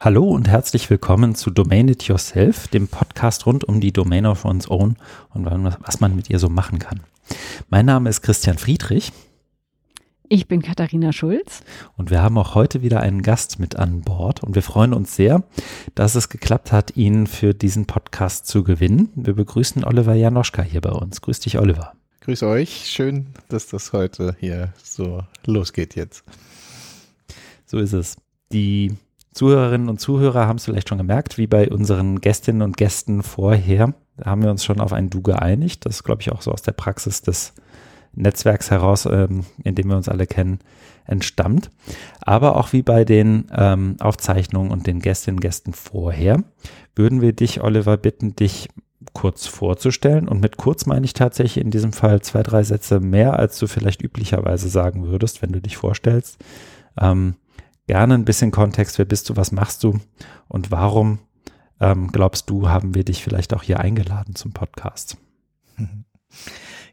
Hallo und herzlich willkommen zu Domain It Yourself, dem Podcast rund um die Domain of One's Own und was man mit ihr so machen kann. Mein Name ist Christian Friedrich. Ich bin Katharina Schulz. Und wir haben auch heute wieder einen Gast mit an Bord und wir freuen uns sehr, dass es geklappt hat, ihn für diesen Podcast zu gewinnen. Wir begrüßen Oliver Janoschka hier bei uns. Grüß dich, Oliver. Grüß euch. Schön, dass das heute hier so losgeht jetzt. So ist es. Die Zuhörerinnen und Zuhörer haben es vielleicht schon gemerkt, wie bei unseren Gästinnen und Gästen vorher, haben wir uns schon auf ein Du geeinigt. Das ist, glaube ich, auch so aus der Praxis des Netzwerks heraus, ähm, in dem wir uns alle kennen, entstammt. Aber auch wie bei den ähm, Aufzeichnungen und den Gästinnen und Gästen vorher, würden wir dich, Oliver, bitten, dich kurz vorzustellen. Und mit kurz meine ich tatsächlich in diesem Fall zwei, drei Sätze mehr, als du vielleicht üblicherweise sagen würdest, wenn du dich vorstellst. Ähm, gerne ein bisschen Kontext, wer bist du, was machst du und warum ähm, glaubst du, haben wir dich vielleicht auch hier eingeladen zum Podcast?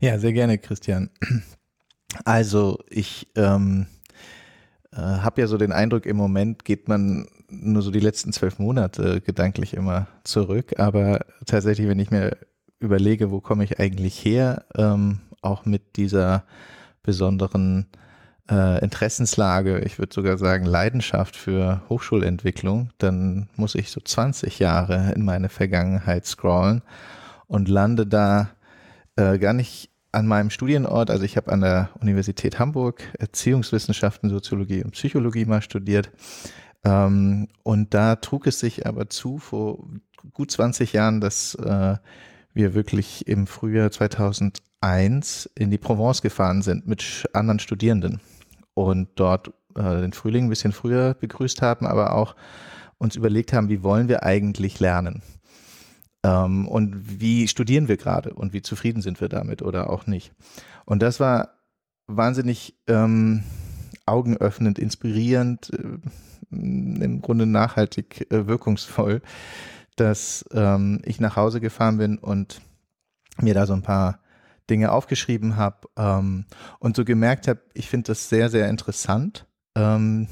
Ja, sehr gerne, Christian. Also ich ähm, äh, habe ja so den Eindruck, im Moment geht man nur so die letzten zwölf Monate gedanklich immer zurück, aber tatsächlich, wenn ich mir überlege, wo komme ich eigentlich her, ähm, auch mit dieser besonderen äh, Interessenslage, ich würde sogar sagen Leidenschaft für Hochschulentwicklung, dann muss ich so 20 Jahre in meine Vergangenheit scrollen und lande da äh, gar nicht an meinem Studienort. Also ich habe an der Universität Hamburg Erziehungswissenschaften, Soziologie und Psychologie mal studiert. Ähm, und da trug es sich aber zu vor gut 20 Jahren, dass äh, wir wirklich im Frühjahr 2001 in die Provence gefahren sind mit anderen Studierenden und dort äh, den Frühling ein bisschen früher begrüßt haben, aber auch uns überlegt haben, wie wollen wir eigentlich lernen? Ähm, und wie studieren wir gerade und wie zufrieden sind wir damit oder auch nicht? Und das war wahnsinnig ähm, augenöffnend, inspirierend, äh, im Grunde nachhaltig äh, wirkungsvoll, dass ähm, ich nach Hause gefahren bin und mir da so ein paar Dinge aufgeschrieben habe ähm, und so gemerkt habe, ich finde das sehr, sehr interessant, ähm,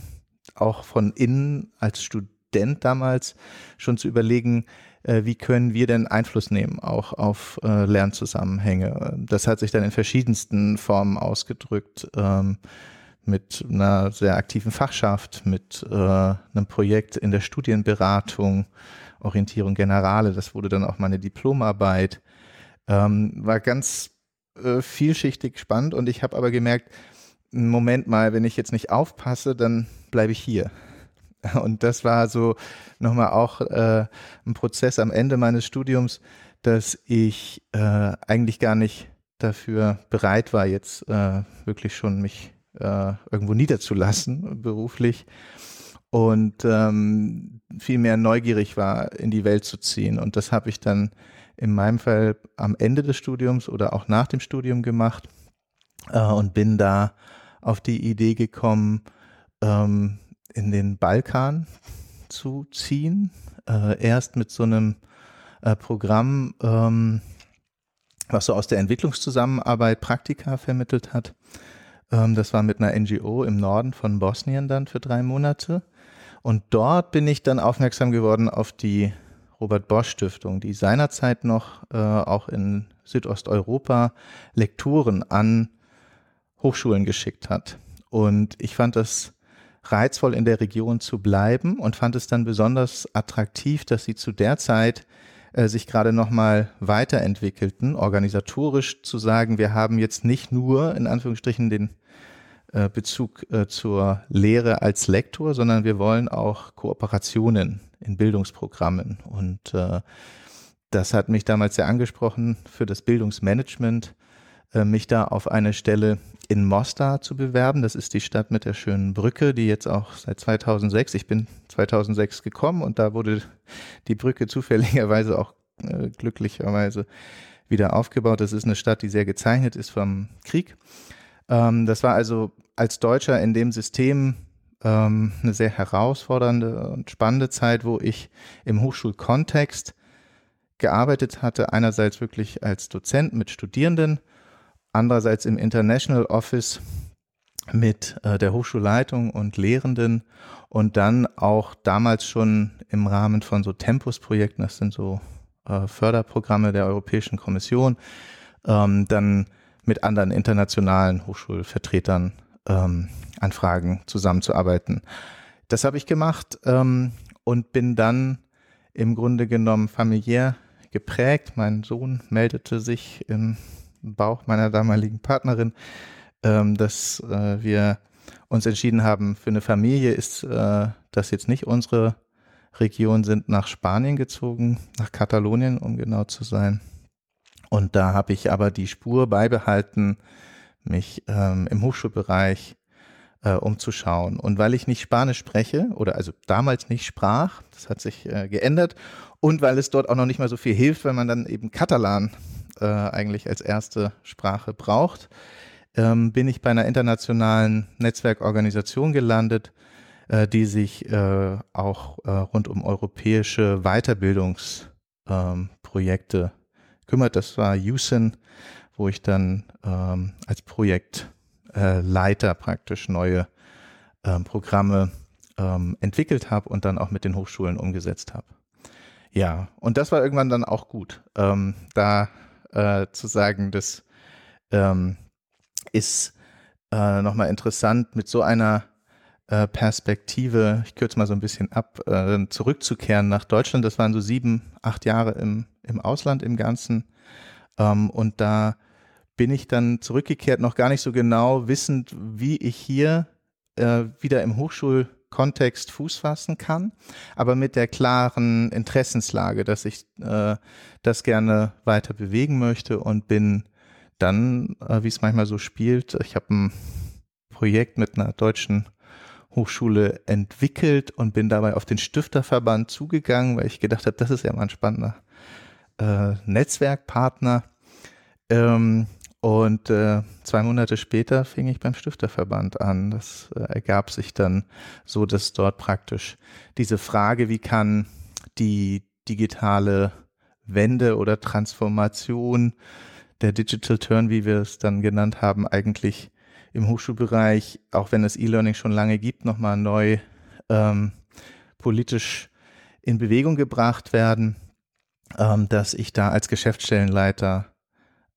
auch von innen als Student damals schon zu überlegen, äh, wie können wir denn Einfluss nehmen auch auf äh, Lernzusammenhänge. Das hat sich dann in verschiedensten Formen ausgedrückt. Ähm, mit einer sehr aktiven Fachschaft, mit äh, einem Projekt in der Studienberatung, Orientierung Generale, das wurde dann auch meine Diplomarbeit. Ähm, war ganz äh, vielschichtig spannend und ich habe aber gemerkt, Moment mal, wenn ich jetzt nicht aufpasse, dann bleibe ich hier. Und das war so nochmal auch äh, ein Prozess am Ende meines Studiums, dass ich äh, eigentlich gar nicht dafür bereit war, jetzt äh, wirklich schon mich äh, irgendwo niederzulassen beruflich und ähm, viel mehr neugierig war, in die Welt zu ziehen. Und das habe ich dann in meinem Fall am Ende des Studiums oder auch nach dem Studium gemacht äh, und bin da auf die Idee gekommen, ähm, in den Balkan zu ziehen. Äh, erst mit so einem äh, Programm, ähm, was so aus der Entwicklungszusammenarbeit Praktika vermittelt hat. Ähm, das war mit einer NGO im Norden von Bosnien dann für drei Monate. Und dort bin ich dann aufmerksam geworden auf die Robert Bosch Stiftung, die seinerzeit noch äh, auch in Südosteuropa Lekturen an Hochschulen geschickt hat. Und ich fand das reizvoll, in der Region zu bleiben und fand es dann besonders attraktiv, dass sie zu der Zeit äh, sich gerade nochmal weiterentwickelten, organisatorisch zu sagen, wir haben jetzt nicht nur in Anführungsstrichen den äh, Bezug äh, zur Lehre als Lektor, sondern wir wollen auch Kooperationen in Bildungsprogrammen. Und äh, das hat mich damals sehr angesprochen für das Bildungsmanagement, äh, mich da auf eine Stelle in Mostar zu bewerben. Das ist die Stadt mit der schönen Brücke, die jetzt auch seit 2006, ich bin 2006 gekommen und da wurde die Brücke zufälligerweise auch äh, glücklicherweise wieder aufgebaut. Das ist eine Stadt, die sehr gezeichnet ist vom Krieg. Ähm, das war also als Deutscher in dem System ähm, eine sehr herausfordernde und spannende Zeit, wo ich im Hochschulkontext gearbeitet hatte. Einerseits wirklich als Dozent mit Studierenden, andererseits im International Office mit äh, der Hochschulleitung und Lehrenden und dann auch damals schon im Rahmen von so Tempus-Projekten, das sind so äh, Förderprogramme der Europäischen Kommission, ähm, dann mit anderen internationalen Hochschulvertretern ähm, an Fragen zusammenzuarbeiten. Das habe ich gemacht ähm, und bin dann im Grunde genommen familiär geprägt. Mein Sohn meldete sich im Bauch meiner damaligen Partnerin, ähm, dass äh, wir uns entschieden haben, für eine Familie ist äh, das jetzt nicht unsere Region, sind nach Spanien gezogen, nach Katalonien, um genau zu sein. Und da habe ich aber die Spur beibehalten, mich ähm, im Hochschulbereich äh, umzuschauen. Und weil ich nicht Spanisch spreche oder also damals nicht sprach, das hat sich äh, geändert, und weil es dort auch noch nicht mal so viel hilft, wenn man dann eben Katalan äh, eigentlich als erste Sprache braucht, ähm, bin ich bei einer internationalen Netzwerkorganisation gelandet, äh, die sich äh, auch äh, rund um europäische Weiterbildungsprojekte ähm, kümmert. Das war USIN, wo ich dann ähm, als Projektleiter praktisch neue ähm, Programme ähm, entwickelt habe und dann auch mit den Hochschulen umgesetzt habe. Ja, und das war irgendwann dann auch gut. Ähm, da äh, zu sagen, das ähm, ist äh, nochmal interessant, mit so einer äh, Perspektive, ich kürze mal so ein bisschen ab, äh, zurückzukehren nach Deutschland. Das waren so sieben, acht Jahre im, im Ausland im Ganzen. Ähm, und da bin ich dann zurückgekehrt, noch gar nicht so genau wissend, wie ich hier äh, wieder im Hochschul- Kontext Fuß fassen kann, aber mit der klaren Interessenslage, dass ich äh, das gerne weiter bewegen möchte und bin dann, äh, wie es manchmal so spielt, ich habe ein Projekt mit einer deutschen Hochschule entwickelt und bin dabei auf den Stifterverband zugegangen, weil ich gedacht habe, das ist ja mal ein spannender äh, Netzwerkpartner. Ähm, und äh, zwei Monate später fing ich beim Stifterverband an. Das äh, ergab sich dann so, dass dort praktisch diese Frage, wie kann die digitale Wende oder Transformation, der Digital Turn, wie wir es dann genannt haben, eigentlich im Hochschulbereich, auch wenn es E-Learning schon lange gibt, nochmal neu ähm, politisch in Bewegung gebracht werden, ähm, dass ich da als Geschäftsstellenleiter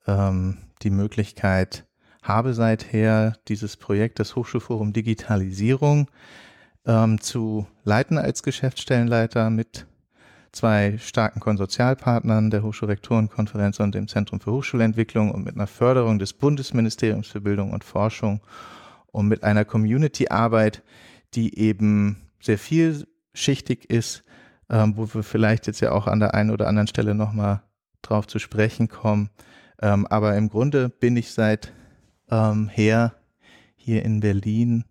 ähm, die Möglichkeit habe seither, dieses Projekt, das Hochschulforum Digitalisierung, ähm, zu leiten als Geschäftsstellenleiter mit zwei starken Konsortialpartnern, der Hochschulrektorenkonferenz und dem Zentrum für Hochschulentwicklung und mit einer Förderung des Bundesministeriums für Bildung und Forschung und mit einer Community-Arbeit, die eben sehr vielschichtig ist, ähm, wo wir vielleicht jetzt ja auch an der einen oder anderen Stelle nochmal drauf zu sprechen kommen, ähm, aber im Grunde bin ich seit ähm, her hier in Berlin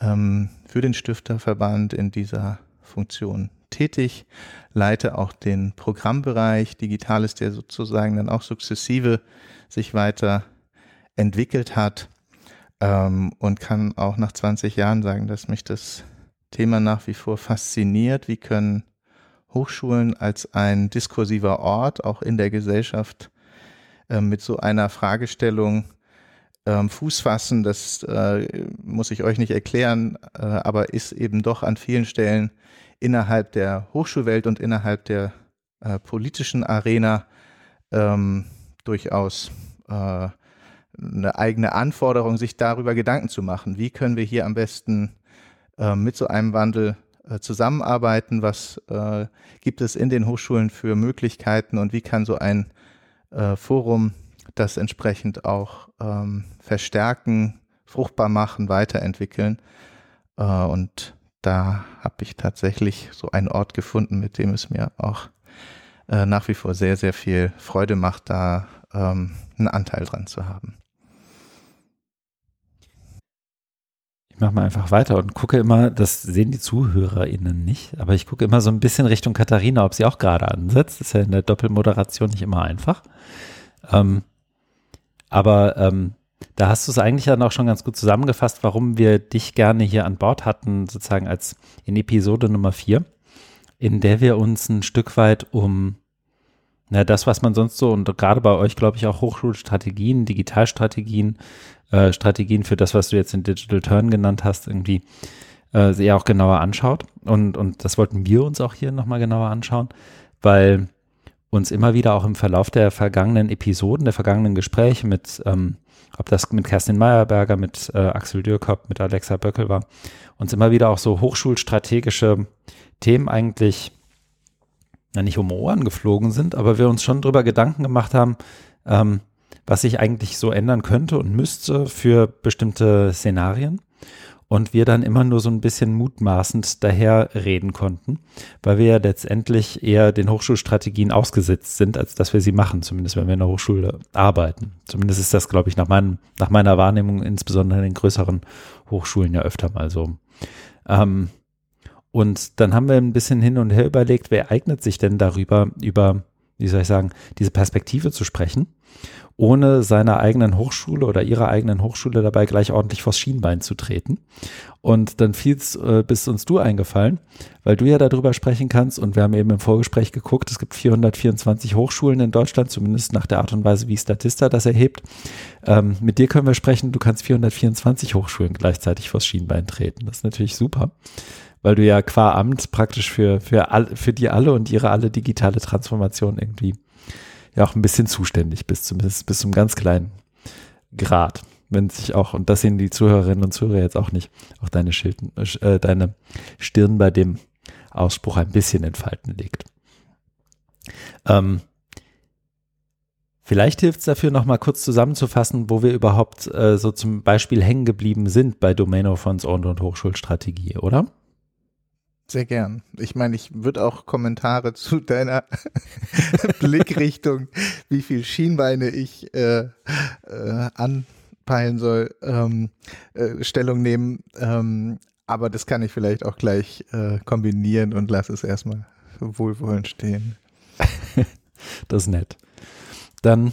ähm, für den Stifterverband in dieser Funktion tätig, leite auch den Programmbereich Digitales, der sozusagen dann auch sukzessive sich weiter entwickelt hat ähm, und kann auch nach 20 Jahren sagen, dass mich das Thema nach wie vor fasziniert. Wie können Hochschulen als ein diskursiver Ort auch in der Gesellschaft ähm, mit so einer Fragestellung ähm, Fuß fassen. Das äh, muss ich euch nicht erklären, äh, aber ist eben doch an vielen Stellen innerhalb der Hochschulwelt und innerhalb der äh, politischen Arena ähm, durchaus äh, eine eigene Anforderung, sich darüber Gedanken zu machen. Wie können wir hier am besten äh, mit so einem Wandel zusammenarbeiten? Was äh, gibt es in den Hochschulen für Möglichkeiten und wie kann so ein äh, Forum das entsprechend auch ähm, verstärken, fruchtbar machen, weiterentwickeln. Äh, und da habe ich tatsächlich so einen Ort gefunden, mit dem es mir auch äh, nach wie vor sehr, sehr viel Freude macht, da ähm, einen Anteil dran zu haben. Ich mache mal einfach weiter und gucke immer, das sehen die ZuhörerInnen nicht, aber ich gucke immer so ein bisschen Richtung Katharina, ob sie auch gerade ansetzt. Das ist ja in der Doppelmoderation nicht immer einfach. Ähm, aber ähm, da hast du es eigentlich dann auch schon ganz gut zusammengefasst, warum wir dich gerne hier an Bord hatten, sozusagen als in Episode Nummer 4, in der wir uns ein Stück weit um na, das, was man sonst so und gerade bei euch, glaube ich, auch Hochschulstrategien, Digitalstrategien äh, Strategien für das, was du jetzt in Digital Turn genannt hast, irgendwie äh, sehr auch genauer anschaut. Und, und das wollten wir uns auch hier nochmal genauer anschauen, weil uns immer wieder auch im Verlauf der vergangenen Episoden, der vergangenen Gespräche mit, ähm, ob das mit Kerstin Meyerberger, mit äh, Axel Dürkop, mit Alexa Böckel war, uns immer wieder auch so hochschulstrategische Themen eigentlich ja nicht um Ohren geflogen sind, aber wir uns schon darüber Gedanken gemacht haben, ähm, was sich eigentlich so ändern könnte und müsste für bestimmte Szenarien. Und wir dann immer nur so ein bisschen mutmaßend daher reden konnten, weil wir ja letztendlich eher den Hochschulstrategien ausgesetzt sind, als dass wir sie machen, zumindest wenn wir in der Hochschule arbeiten. Zumindest ist das, glaube ich, nach, meinem, nach meiner Wahrnehmung, insbesondere in den größeren Hochschulen ja öfter mal so. Ähm, und dann haben wir ein bisschen hin und her überlegt, wer eignet sich denn darüber, über, wie soll ich sagen, diese Perspektive zu sprechen, ohne seiner eigenen Hochschule oder ihrer eigenen Hochschule dabei gleich ordentlich vors Schienbein zu treten. Und dann fiel's, äh, bist uns du eingefallen, weil du ja darüber sprechen kannst und wir haben eben im Vorgespräch geguckt, es gibt 424 Hochschulen in Deutschland, zumindest nach der Art und Weise, wie Statista das erhebt. Ähm, mit dir können wir sprechen, du kannst 424 Hochschulen gleichzeitig vors Schienbein treten. Das ist natürlich super weil du ja qua Amt praktisch für, für, all, für die alle und ihre alle digitale Transformation irgendwie ja auch ein bisschen zuständig bist, zumindest bis zum ganz kleinen Grad. Wenn sich auch, und das sehen die Zuhörerinnen und Zuhörer jetzt auch nicht, auch deine, Schilden, äh, deine Stirn bei dem Ausspruch ein bisschen entfalten legt. Ähm, Vielleicht hilft es dafür, nochmal kurz zusammenzufassen, wo wir überhaupt äh, so zum Beispiel hängen geblieben sind bei Domain of One's Own und Hochschulstrategie, oder? Sehr gern. Ich meine, ich würde auch Kommentare zu deiner Blickrichtung, wie viel Schienbeine ich äh, äh, anpeilen soll, ähm, äh, Stellung nehmen. Ähm, aber das kann ich vielleicht auch gleich äh, kombinieren und lass es erstmal wohlwollend stehen. das ist nett. Dann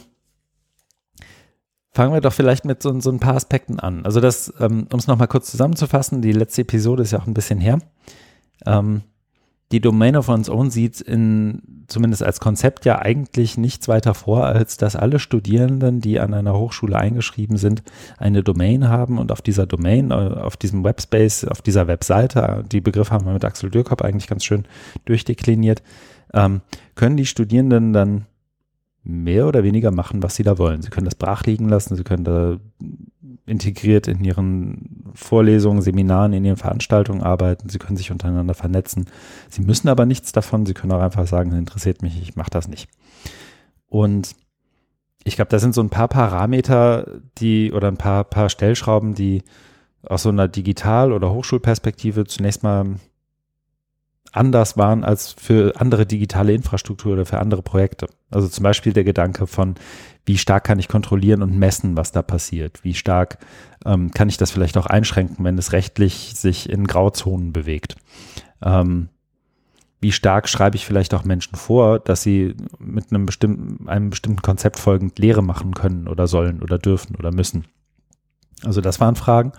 fangen wir doch vielleicht mit so, so ein paar Aspekten an. Also das, ähm, um es nochmal kurz zusammenzufassen, die letzte Episode ist ja auch ein bisschen her. Ähm, die Domain of One's Own sieht in, zumindest als Konzept ja eigentlich nichts weiter vor, als dass alle Studierenden, die an einer Hochschule eingeschrieben sind, eine Domain haben und auf dieser Domain, äh, auf diesem Webspace, auf dieser Webseite, die Begriffe haben wir mit Axel Dürkop eigentlich ganz schön durchdekliniert, ähm, können die Studierenden dann mehr oder weniger machen, was sie da wollen. Sie können das brach liegen lassen, sie können da integriert in ihren Vorlesungen, Seminaren, in ihren Veranstaltungen arbeiten. Sie können sich untereinander vernetzen. Sie müssen aber nichts davon. Sie können auch einfach sagen, interessiert mich, ich mache das nicht. Und ich glaube, das sind so ein paar Parameter, die oder ein paar, paar Stellschrauben, die aus so einer Digital- oder Hochschulperspektive zunächst mal anders waren als für andere digitale Infrastruktur oder für andere Projekte. Also zum Beispiel der Gedanke von, wie stark kann ich kontrollieren und messen, was da passiert? Wie stark ähm, kann ich das vielleicht auch einschränken, wenn es rechtlich sich in Grauzonen bewegt? Ähm, wie stark schreibe ich vielleicht auch Menschen vor, dass sie mit einem bestimmten, einem bestimmten Konzept folgend Lehre machen können oder sollen oder dürfen oder müssen? Also das waren Fragen.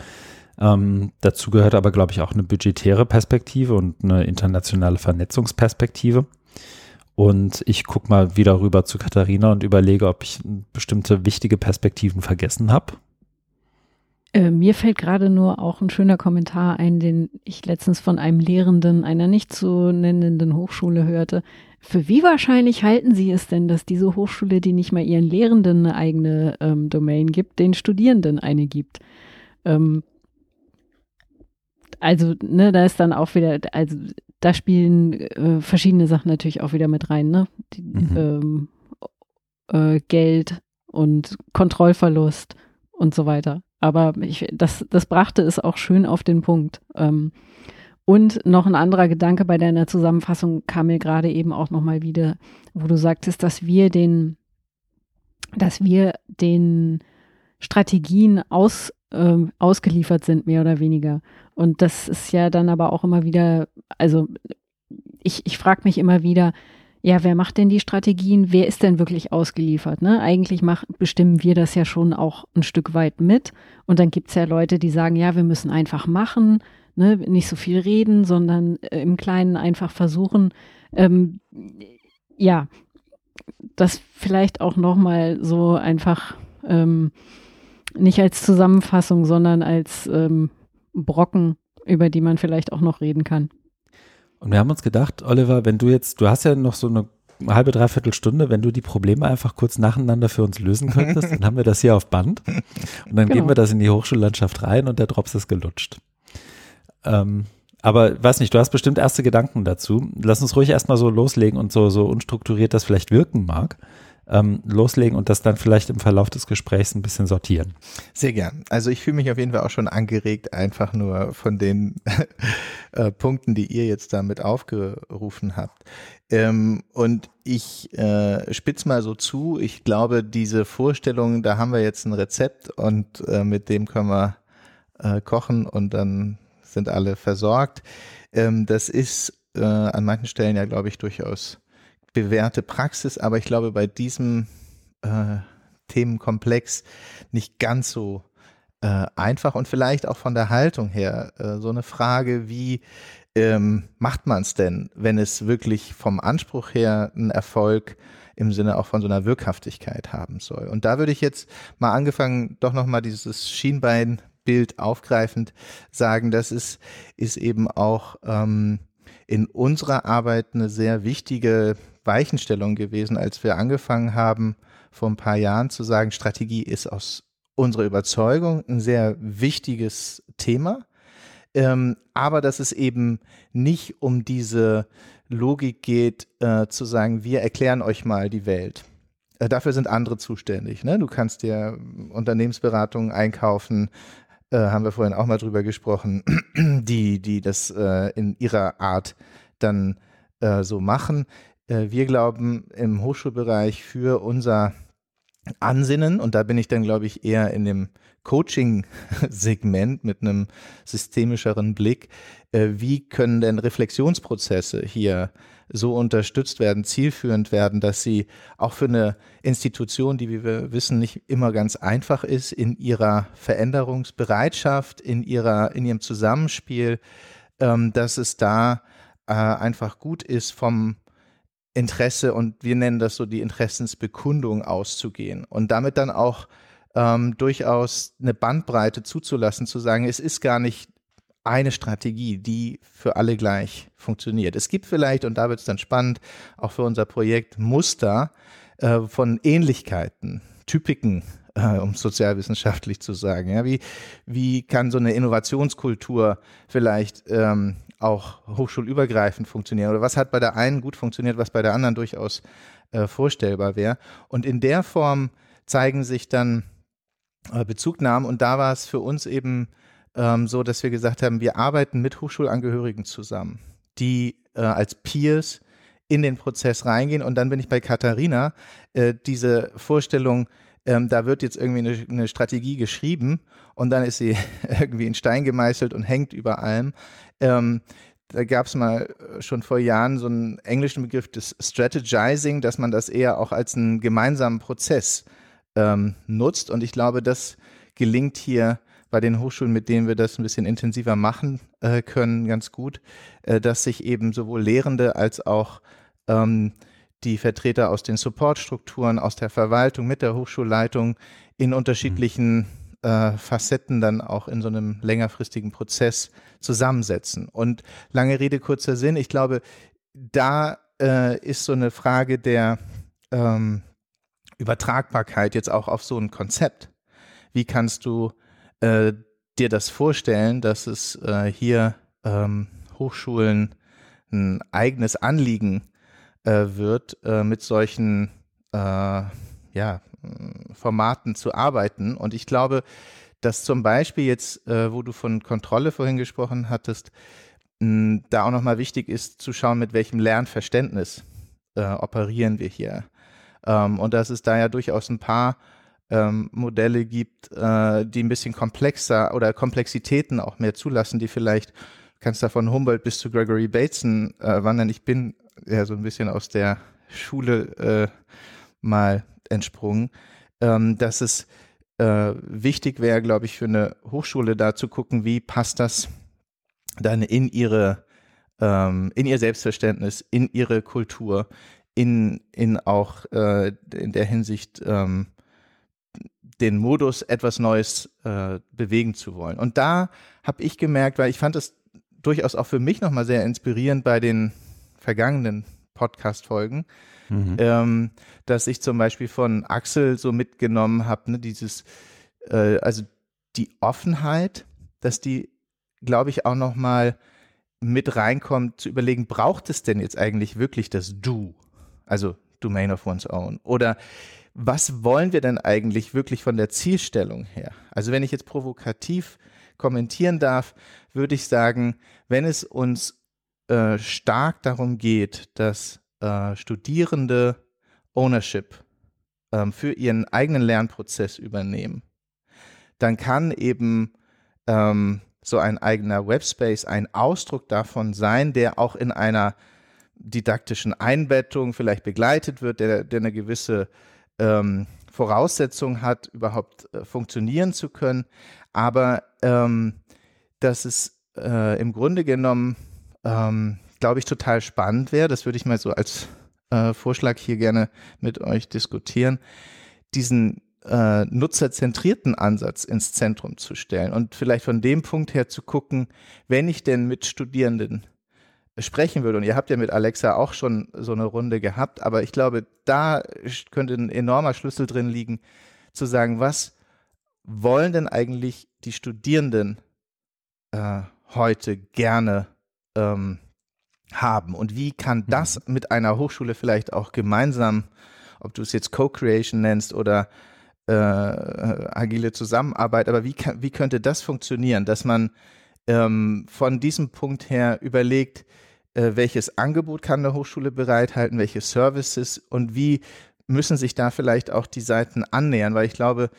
Ähm, dazu gehört aber, glaube ich, auch eine budgetäre Perspektive und eine internationale Vernetzungsperspektive. Und ich gucke mal wieder rüber zu Katharina und überlege, ob ich bestimmte wichtige Perspektiven vergessen habe. Äh, mir fällt gerade nur auch ein schöner Kommentar ein, den ich letztens von einem Lehrenden einer nicht zu nennenden Hochschule hörte. Für wie wahrscheinlich halten Sie es denn, dass diese Hochschule, die nicht mal ihren Lehrenden eine eigene ähm, Domain gibt, den Studierenden eine gibt? Ähm, also, ne, da ist dann auch wieder, also da spielen äh, verschiedene Sachen natürlich auch wieder mit rein, ne? Die, mhm. ähm, äh, Geld und Kontrollverlust und so weiter. Aber ich, das, das brachte es auch schön auf den Punkt. Ähm, und noch ein anderer Gedanke bei deiner Zusammenfassung kam mir gerade eben auch nochmal wieder, wo du sagtest, dass wir den, dass wir den Strategien aus, äh, ausgeliefert sind, mehr oder weniger. Und das ist ja dann aber auch immer wieder, also ich, ich frage mich immer wieder, ja, wer macht denn die Strategien? Wer ist denn wirklich ausgeliefert? Ne? Eigentlich mach, bestimmen wir das ja schon auch ein Stück weit mit. Und dann gibt es ja Leute, die sagen, ja, wir müssen einfach machen, ne? nicht so viel reden, sondern äh, im Kleinen einfach versuchen. Ähm, ja, das vielleicht auch nochmal so einfach ähm, nicht als Zusammenfassung, sondern als ähm, Brocken, über die man vielleicht auch noch reden kann. Und wir haben uns gedacht, Oliver, wenn du jetzt, du hast ja noch so eine halbe, dreiviertel Stunde, wenn du die Probleme einfach kurz nacheinander für uns lösen könntest, dann haben wir das hier auf Band und dann genau. geben wir das in die Hochschullandschaft rein und der Drops ist gelutscht. Ähm, aber weiß nicht, du hast bestimmt erste Gedanken dazu. Lass uns ruhig erstmal so loslegen und so, so unstrukturiert das vielleicht wirken mag ähm, loslegen und das dann vielleicht im Verlauf des Gesprächs ein bisschen sortieren. Sehr gern. Also ich fühle mich auf jeden Fall auch schon angeregt, einfach nur von den äh, Punkten, die ihr jetzt damit aufgerufen habt. Ähm, und ich äh, spitz mal so zu. Ich glaube, diese Vorstellung, da haben wir jetzt ein Rezept und äh, mit dem können wir äh, kochen und dann sind alle versorgt. Ähm, das ist äh, an manchen Stellen ja, glaube ich, durchaus bewährte Praxis, aber ich glaube, bei diesem äh, Themenkomplex nicht ganz so äh, einfach und vielleicht auch von der Haltung her äh, so eine Frage, wie ähm, macht man es denn, wenn es wirklich vom Anspruch her einen Erfolg im Sinne auch von so einer Wirkhaftigkeit haben soll. Und da würde ich jetzt mal angefangen, doch nochmal dieses Schienbeinbild aufgreifend sagen, das ist, ist eben auch ähm, in unserer Arbeit eine sehr wichtige Weichenstellung gewesen, als wir angefangen haben, vor ein paar Jahren zu sagen, Strategie ist aus unserer Überzeugung ein sehr wichtiges Thema, ähm, aber dass es eben nicht um diese Logik geht, äh, zu sagen, wir erklären euch mal die Welt. Äh, dafür sind andere zuständig. Ne? Du kannst dir Unternehmensberatungen einkaufen, äh, haben wir vorhin auch mal drüber gesprochen, die, die das äh, in ihrer Art dann äh, so machen. Äh, wir glauben im Hochschulbereich für unser Ansinnen, und da bin ich dann, glaube ich, eher in dem Coaching-Segment mit einem systemischeren Blick, äh, wie können denn Reflexionsprozesse hier so unterstützt werden, zielführend werden, dass sie auch für eine Institution, die, wie wir wissen, nicht immer ganz einfach ist, in ihrer Veränderungsbereitschaft, in ihrer, in ihrem Zusammenspiel, ähm, dass es da äh, einfach gut ist, vom Interesse und wir nennen das so die Interessensbekundung auszugehen und damit dann auch ähm, durchaus eine Bandbreite zuzulassen, zu sagen, es ist gar nicht eine Strategie, die für alle gleich funktioniert. Es gibt vielleicht, und da wird es dann spannend, auch für unser Projekt Muster äh, von Ähnlichkeiten, Typiken, äh, um sozialwissenschaftlich zu sagen. Ja, wie, wie kann so eine Innovationskultur vielleicht ähm, auch hochschulübergreifend funktionieren? Oder was hat bei der einen gut funktioniert, was bei der anderen durchaus äh, vorstellbar wäre? Und in der Form zeigen sich dann äh, Bezugnahmen. Und da war es für uns eben ähm, so, dass wir gesagt haben, wir arbeiten mit Hochschulangehörigen zusammen, die äh, als Peers in den Prozess reingehen. Und dann bin ich bei Katharina, äh, diese Vorstellung, ähm, da wird jetzt irgendwie eine, eine, Strategie geschrieben und dann ist sie irgendwie in Stein gemeißelt und hängt über allem. Ähm, da gab es mal äh, schon vor Jahren so einen englischen Begriff des Strategizing, dass man das eher auch als einen gemeinsamen Prozess ähm, nutzt. Und ich glaube, das gelingt hier bei den Hochschulen, mit denen wir das ein bisschen intensiver machen äh, können, ganz gut, äh, dass sich eben sowohl Lehrende als auch ähm, die Vertreter aus den Supportstrukturen, aus der Verwaltung, mit der Hochschulleitung in unterschiedlichen äh, Facetten dann auch in so einem längerfristigen Prozess zusammensetzen. Und lange Rede, kurzer Sinn, ich glaube, da äh, ist so eine Frage der ähm, Übertragbarkeit jetzt auch auf so ein Konzept. Wie kannst du äh, dir das vorstellen, dass es äh, hier ähm, Hochschulen ein eigenes Anliegen äh, wird, äh, mit solchen äh, ja, Formaten zu arbeiten. Und ich glaube, dass zum Beispiel jetzt, äh, wo du von Kontrolle vorhin gesprochen hattest, mh, da auch nochmal wichtig ist zu schauen, mit welchem Lernverständnis äh, operieren wir hier. Ähm, und dass es da ja durchaus ein paar ähm, Modelle gibt, äh, die ein bisschen komplexer oder Komplexitäten auch mehr zulassen, die vielleicht, kannst da von Humboldt bis zu Gregory Bateson äh, wandern. Ich bin ja so ein bisschen aus der Schule äh, mal entsprungen, ähm, dass es äh, wichtig wäre, glaube ich, für eine Hochschule da zu gucken, wie passt das dann in ihre, ähm, in ihr Selbstverständnis, in ihre Kultur, in, in auch äh, in der Hinsicht ähm, den Modus, etwas Neues äh, bewegen zu wollen. Und da habe ich gemerkt, weil ich fand es durchaus auch für mich nochmal sehr inspirierend bei den vergangenen Podcast-Folgen, mhm. ähm, dass ich zum Beispiel von Axel so mitgenommen habe, ne, dieses, äh, also die Offenheit, dass die, glaube ich, auch nochmal mit reinkommt, zu überlegen, braucht es denn jetzt eigentlich wirklich das Du? Also Domain of One's Own. Oder was wollen wir denn eigentlich wirklich von der Zielstellung her? Also wenn ich jetzt provokativ kommentieren darf, würde ich sagen, wenn es uns äh, stark darum geht, dass äh, Studierende Ownership ähm, für ihren eigenen Lernprozess übernehmen, dann kann eben ähm, so ein eigener Webspace ein Ausdruck davon sein, der auch in einer didaktischen Einbettung vielleicht begleitet wird, der, der eine gewisse ähm, Voraussetzung hat, überhaupt äh, funktionieren zu können. Aber ähm, dass es äh, im Grunde genommen, ähm, glaube ich, total spannend wäre, das würde ich mal so als äh, Vorschlag hier gerne mit euch diskutieren, diesen äh, nutzerzentrierten Ansatz ins Zentrum zu stellen und vielleicht von dem Punkt her zu gucken, wenn ich denn mit Studierenden sprechen würde, und ihr habt ja mit Alexa auch schon so eine Runde gehabt, aber ich glaube, da könnte ein enormer Schlüssel drin liegen, zu sagen, was wollen denn eigentlich die Studierenden äh, heute gerne ähm, haben und wie kann das mhm. mit einer Hochschule vielleicht auch gemeinsam, ob du es jetzt Co-Creation nennst oder äh, agile Zusammenarbeit, aber wie, kann, wie könnte das funktionieren, dass man ähm, von diesem Punkt her überlegt, äh, welches Angebot kann eine Hochschule bereithalten, welche Services und wie müssen sich da vielleicht auch die Seiten annähern, weil ich glaube,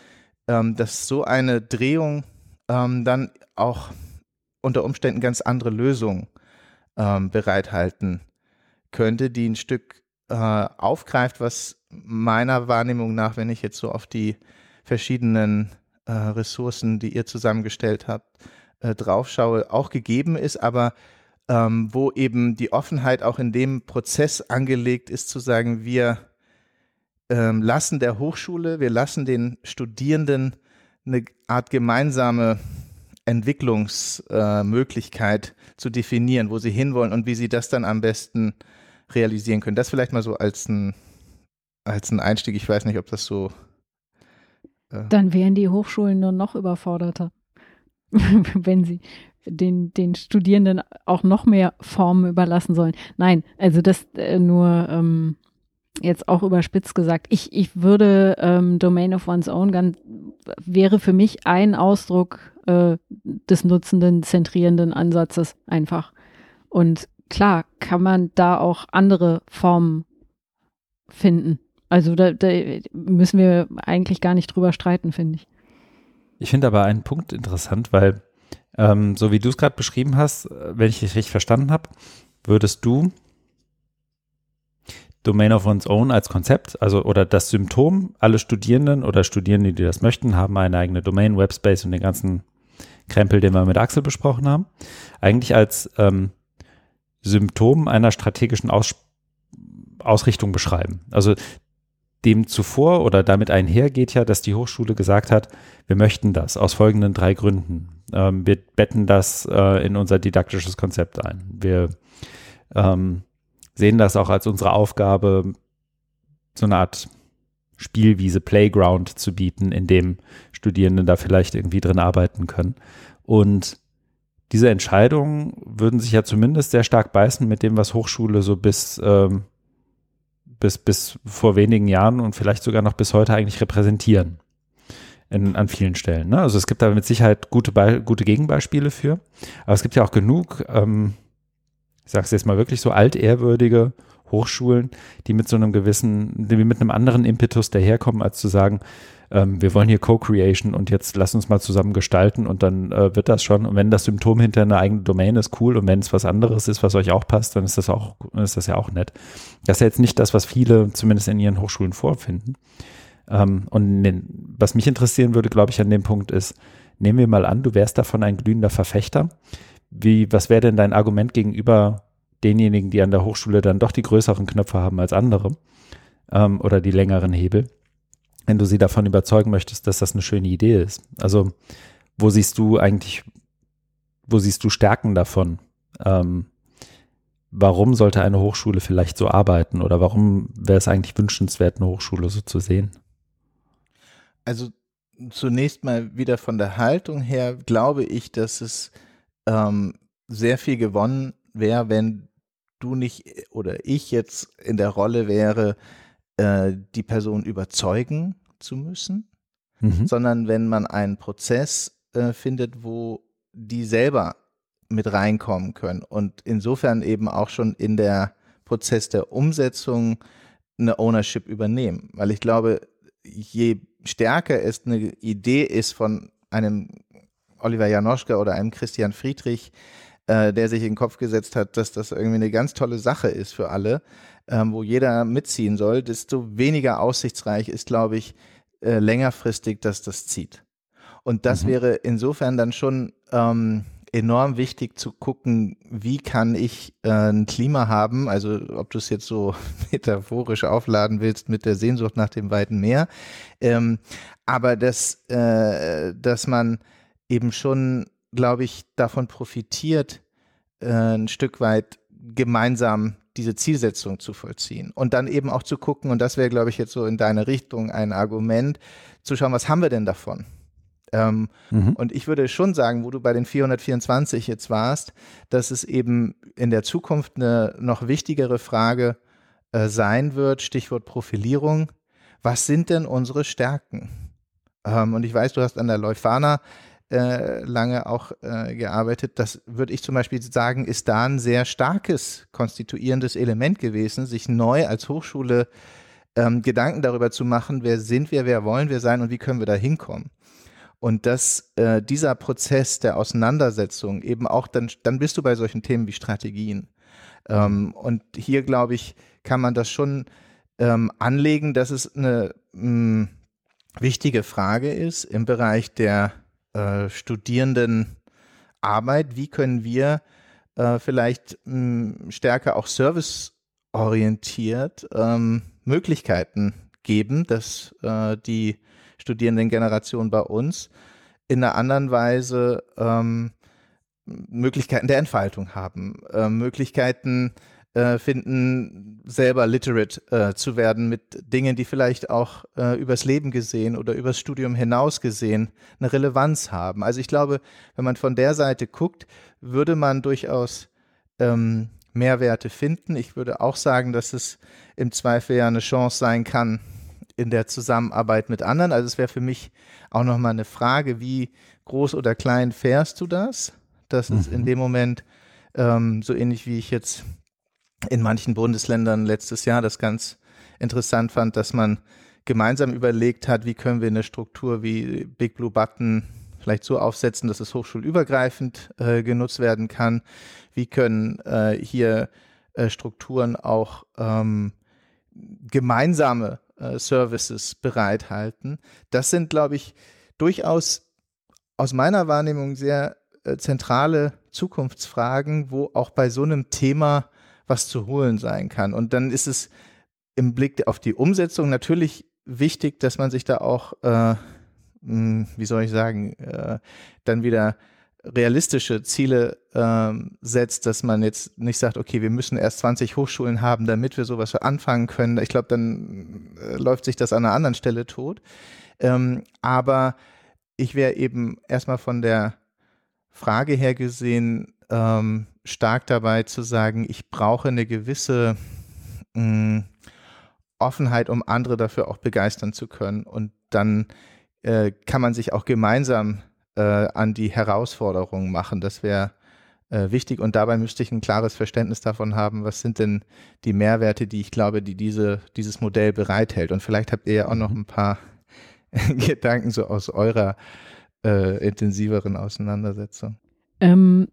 ähm, dass so eine Drehung ähm, dann auch unter Umständen ganz andere Lösungen ähm, bereithalten könnte, die ein Stück äh, aufgreift, was meiner Wahrnehmung nach, wenn ich jetzt so auf die verschiedenen äh, Ressourcen, die ihr zusammengestellt habt, äh, draufschaue, auch gegeben ist, aber ähm, wo eben die Offenheit auch in dem Prozess angelegt ist, zu sagen, wir ähm, lassen der Hochschule, wir lassen den Studierenden eine Art gemeinsame Entwicklungsmöglichkeit zu definieren, wo sie hinwollen und wie sie das dann am besten realisieren können. Das vielleicht mal so als ein, als ein Einstieg. Ich weiß nicht, ob das so. Äh dann wären die Hochschulen nur noch überforderter, wenn sie den, den Studierenden auch noch mehr Formen überlassen sollen. Nein, also das äh, nur ähm, jetzt auch überspitzt gesagt. Ich, ich würde ähm, Domain of One's Own ganz, wäre für mich ein Ausdruck äh, des nutzenden, zentrierenden Ansatzes einfach. Und klar kann man da auch andere Formen finden. Also da, da müssen wir eigentlich gar nicht drüber streiten, finde ich. Ich finde aber einen Punkt interessant, weil ähm, so wie du es gerade beschrieben hast, äh, wenn ich dich richtig verstanden habe, würdest du Domain of One's Own als Konzept, also oder das Symptom, alle Studierenden oder Studierende, die das möchten, haben eine eigene Domain, Webspace und den ganzen Krempel, den wir mit Axel besprochen haben, eigentlich als ähm, Symptom einer strategischen Aus Ausrichtung beschreiben. Also dem zuvor oder damit einhergeht ja, dass die Hochschule gesagt hat, wir möchten das aus folgenden drei Gründen. Ähm, wir betten das äh, in unser didaktisches Konzept ein. Wir ähm, sehen das auch als unsere Aufgabe, so eine Art Spielwiese, Playground zu bieten, in dem Studierende da vielleicht irgendwie drin arbeiten können. Und diese Entscheidungen würden sich ja zumindest sehr stark beißen mit dem, was Hochschule so bis, ähm, bis, bis vor wenigen Jahren und vielleicht sogar noch bis heute eigentlich repräsentieren. In, an vielen Stellen. Ne? Also es gibt da mit Sicherheit gute, gute Gegenbeispiele für. Aber es gibt ja auch genug ähm, ich sage es jetzt mal wirklich so altehrwürdige Hochschulen, die mit so einem gewissen, die mit einem anderen Impetus daherkommen, als zu sagen, ähm, wir wollen hier Co-Creation und jetzt lass uns mal zusammen gestalten und dann äh, wird das schon. Und wenn das Symptom hinter einer eigenen Domain ist, cool. Und wenn es was anderes ist, was euch auch passt, dann ist das auch, ist das ja auch nett. Das ist ja jetzt nicht das, was viele zumindest in ihren Hochschulen vorfinden. Ähm, und den, was mich interessieren würde, glaube ich, an dem Punkt ist, nehmen wir mal an, du wärst davon ein glühender Verfechter wie, was wäre denn dein Argument gegenüber denjenigen, die an der Hochschule dann doch die größeren Knöpfe haben als andere ähm, oder die längeren Hebel? wenn du sie davon überzeugen möchtest, dass das eine schöne Idee ist. Also wo siehst du eigentlich, wo siehst du Stärken davon? Ähm, warum sollte eine Hochschule vielleicht so arbeiten oder warum wäre es eigentlich wünschenswert, eine Hochschule so zu sehen? Also zunächst mal wieder von der Haltung her glaube ich, dass es ähm, sehr viel gewonnen wäre, wenn du nicht oder ich jetzt in der Rolle wäre, äh, die Person überzeugen zu müssen, mhm. sondern wenn man einen Prozess äh, findet, wo die selber mit reinkommen können und insofern eben auch schon in der Prozess der Umsetzung eine Ownership übernehmen. Weil ich glaube, je stärker es eine Idee ist von einem Oliver Janoschka oder einem Christian Friedrich, äh, der sich in den Kopf gesetzt hat, dass das irgendwie eine ganz tolle Sache ist für alle, ähm, wo jeder mitziehen soll, desto weniger aussichtsreich ist, glaube ich, äh, längerfristig, dass das zieht. Und das mhm. wäre insofern dann schon ähm, enorm wichtig zu gucken, wie kann ich äh, ein Klima haben, also ob du es jetzt so metaphorisch aufladen willst mit der Sehnsucht nach dem weiten Meer, ähm, aber dass, äh, dass man eben schon, glaube ich, davon profitiert, äh, ein Stück weit gemeinsam diese Zielsetzung zu vollziehen und dann eben auch zu gucken, und das wäre, glaube ich, jetzt so in deine Richtung ein Argument, zu schauen, was haben wir denn davon? Ähm, mhm. Und ich würde schon sagen, wo du bei den 424 jetzt warst, dass es eben in der Zukunft eine noch wichtigere Frage äh, sein wird, Stichwort Profilierung. Was sind denn unsere Stärken? Ähm, und ich weiß, du hast an der Leuphana äh, lange auch äh, gearbeitet. Das würde ich zum Beispiel sagen, ist da ein sehr starkes konstituierendes Element gewesen, sich neu als Hochschule ähm, Gedanken darüber zu machen, wer sind wir, wer wollen wir sein und wie können wir da hinkommen. Und dass äh, dieser Prozess der Auseinandersetzung eben auch dann, dann bist du bei solchen Themen wie Strategien. Ähm, und hier, glaube ich, kann man das schon ähm, anlegen, dass es eine mh, wichtige Frage ist im Bereich der äh, Studierendenarbeit. Wie können wir äh, vielleicht mh, stärker auch serviceorientiert ähm, Möglichkeiten geben, dass äh, die Studierendengeneration bei uns in einer anderen Weise ähm, Möglichkeiten der Entfaltung haben, äh, Möglichkeiten äh, finden, selber literate äh, zu werden mit Dingen, die vielleicht auch äh, übers Leben gesehen oder übers Studium hinaus gesehen eine Relevanz haben. Also ich glaube, wenn man von der Seite guckt, würde man durchaus ähm, Mehrwerte finden. Ich würde auch sagen, dass es im Zweifel ja eine Chance sein kann, in der Zusammenarbeit mit anderen. Also es wäre für mich auch nochmal eine Frage, wie groß oder klein fährst du das? Das mhm. ist in dem Moment ähm, so ähnlich wie ich jetzt in manchen Bundesländern letztes Jahr das ganz interessant fand, dass man gemeinsam überlegt hat, wie können wir eine Struktur wie Big Blue Button vielleicht so aufsetzen, dass es hochschulübergreifend äh, genutzt werden kann. Wie können äh, hier äh, Strukturen auch ähm, gemeinsame äh, Services bereithalten. Das sind, glaube ich, durchaus aus meiner Wahrnehmung sehr äh, zentrale Zukunftsfragen, wo auch bei so einem Thema was zu holen sein kann. Und dann ist es im Blick auf die Umsetzung natürlich wichtig, dass man sich da auch, äh, mh, wie soll ich sagen, äh, dann wieder realistische Ziele ähm, setzt, dass man jetzt nicht sagt, okay, wir müssen erst 20 Hochschulen haben, damit wir sowas anfangen können. Ich glaube, dann äh, läuft sich das an einer anderen Stelle tot. Ähm, aber ich wäre eben erstmal von der Frage her gesehen ähm, stark dabei zu sagen, ich brauche eine gewisse mh, mm, Offenheit, um andere dafür auch begeistern zu können. Und dann äh, kann man sich auch gemeinsam äh, an die Herausforderungen machen. Das wäre äh, wichtig und dabei müsste ich ein klares Verständnis davon haben, was sind denn die Mehrwerte, die ich glaube, die diese, dieses Modell bereithält. Und vielleicht habt ihr ja auch noch mhm. ein paar Gedanken so aus eurer äh, intensiveren Auseinandersetzung. Ähm,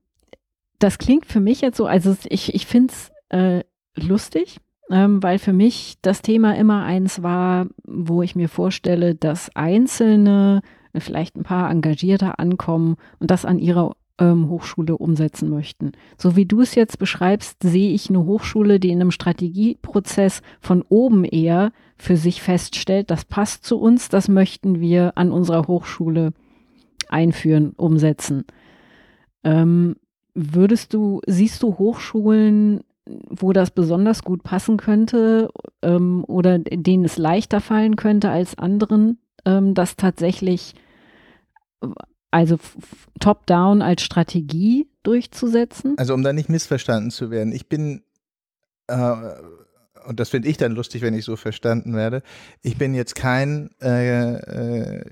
das klingt für mich jetzt so, also ich, ich finde es äh, lustig, ähm, weil für mich das Thema immer eins war, wo ich mir vorstelle, dass einzelne vielleicht ein paar Engagierte ankommen und das an ihrer ähm, Hochschule umsetzen möchten. So wie du es jetzt beschreibst, sehe ich eine Hochschule, die in einem Strategieprozess von oben eher für sich feststellt, das passt zu uns, das möchten wir an unserer Hochschule einführen, umsetzen. Ähm, würdest du, siehst du Hochschulen, wo das besonders gut passen könnte ähm, oder denen es leichter fallen könnte als anderen, ähm, das tatsächlich also top-down als Strategie durchzusetzen? Also um da nicht missverstanden zu werden, ich bin, äh, und das finde ich dann lustig, wenn ich so verstanden werde, ich bin jetzt kein äh, äh,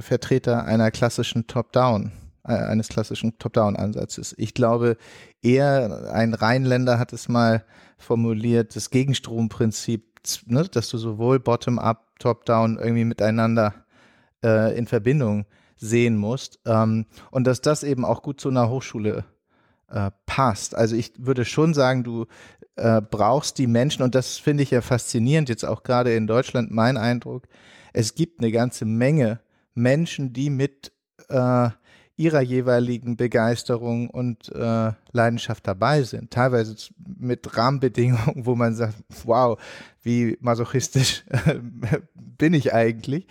Vertreter einer klassischen Top-down, eines klassischen Top-down-Ansatzes. Ich glaube, eher ein Rheinländer hat es mal formuliert, das Gegenstromprinzip, ne, dass du sowohl Bottom-up, Top-down irgendwie miteinander äh, in Verbindung sehen musst. Ähm, und dass das eben auch gut zu einer Hochschule äh, passt. Also ich würde schon sagen, du äh, brauchst die Menschen, und das finde ich ja faszinierend, jetzt auch gerade in Deutschland mein Eindruck, es gibt eine ganze Menge Menschen, die mit äh, ihrer jeweiligen Begeisterung und äh, Leidenschaft dabei sind. Teilweise mit Rahmenbedingungen, wo man sagt, wow, wie masochistisch bin ich eigentlich.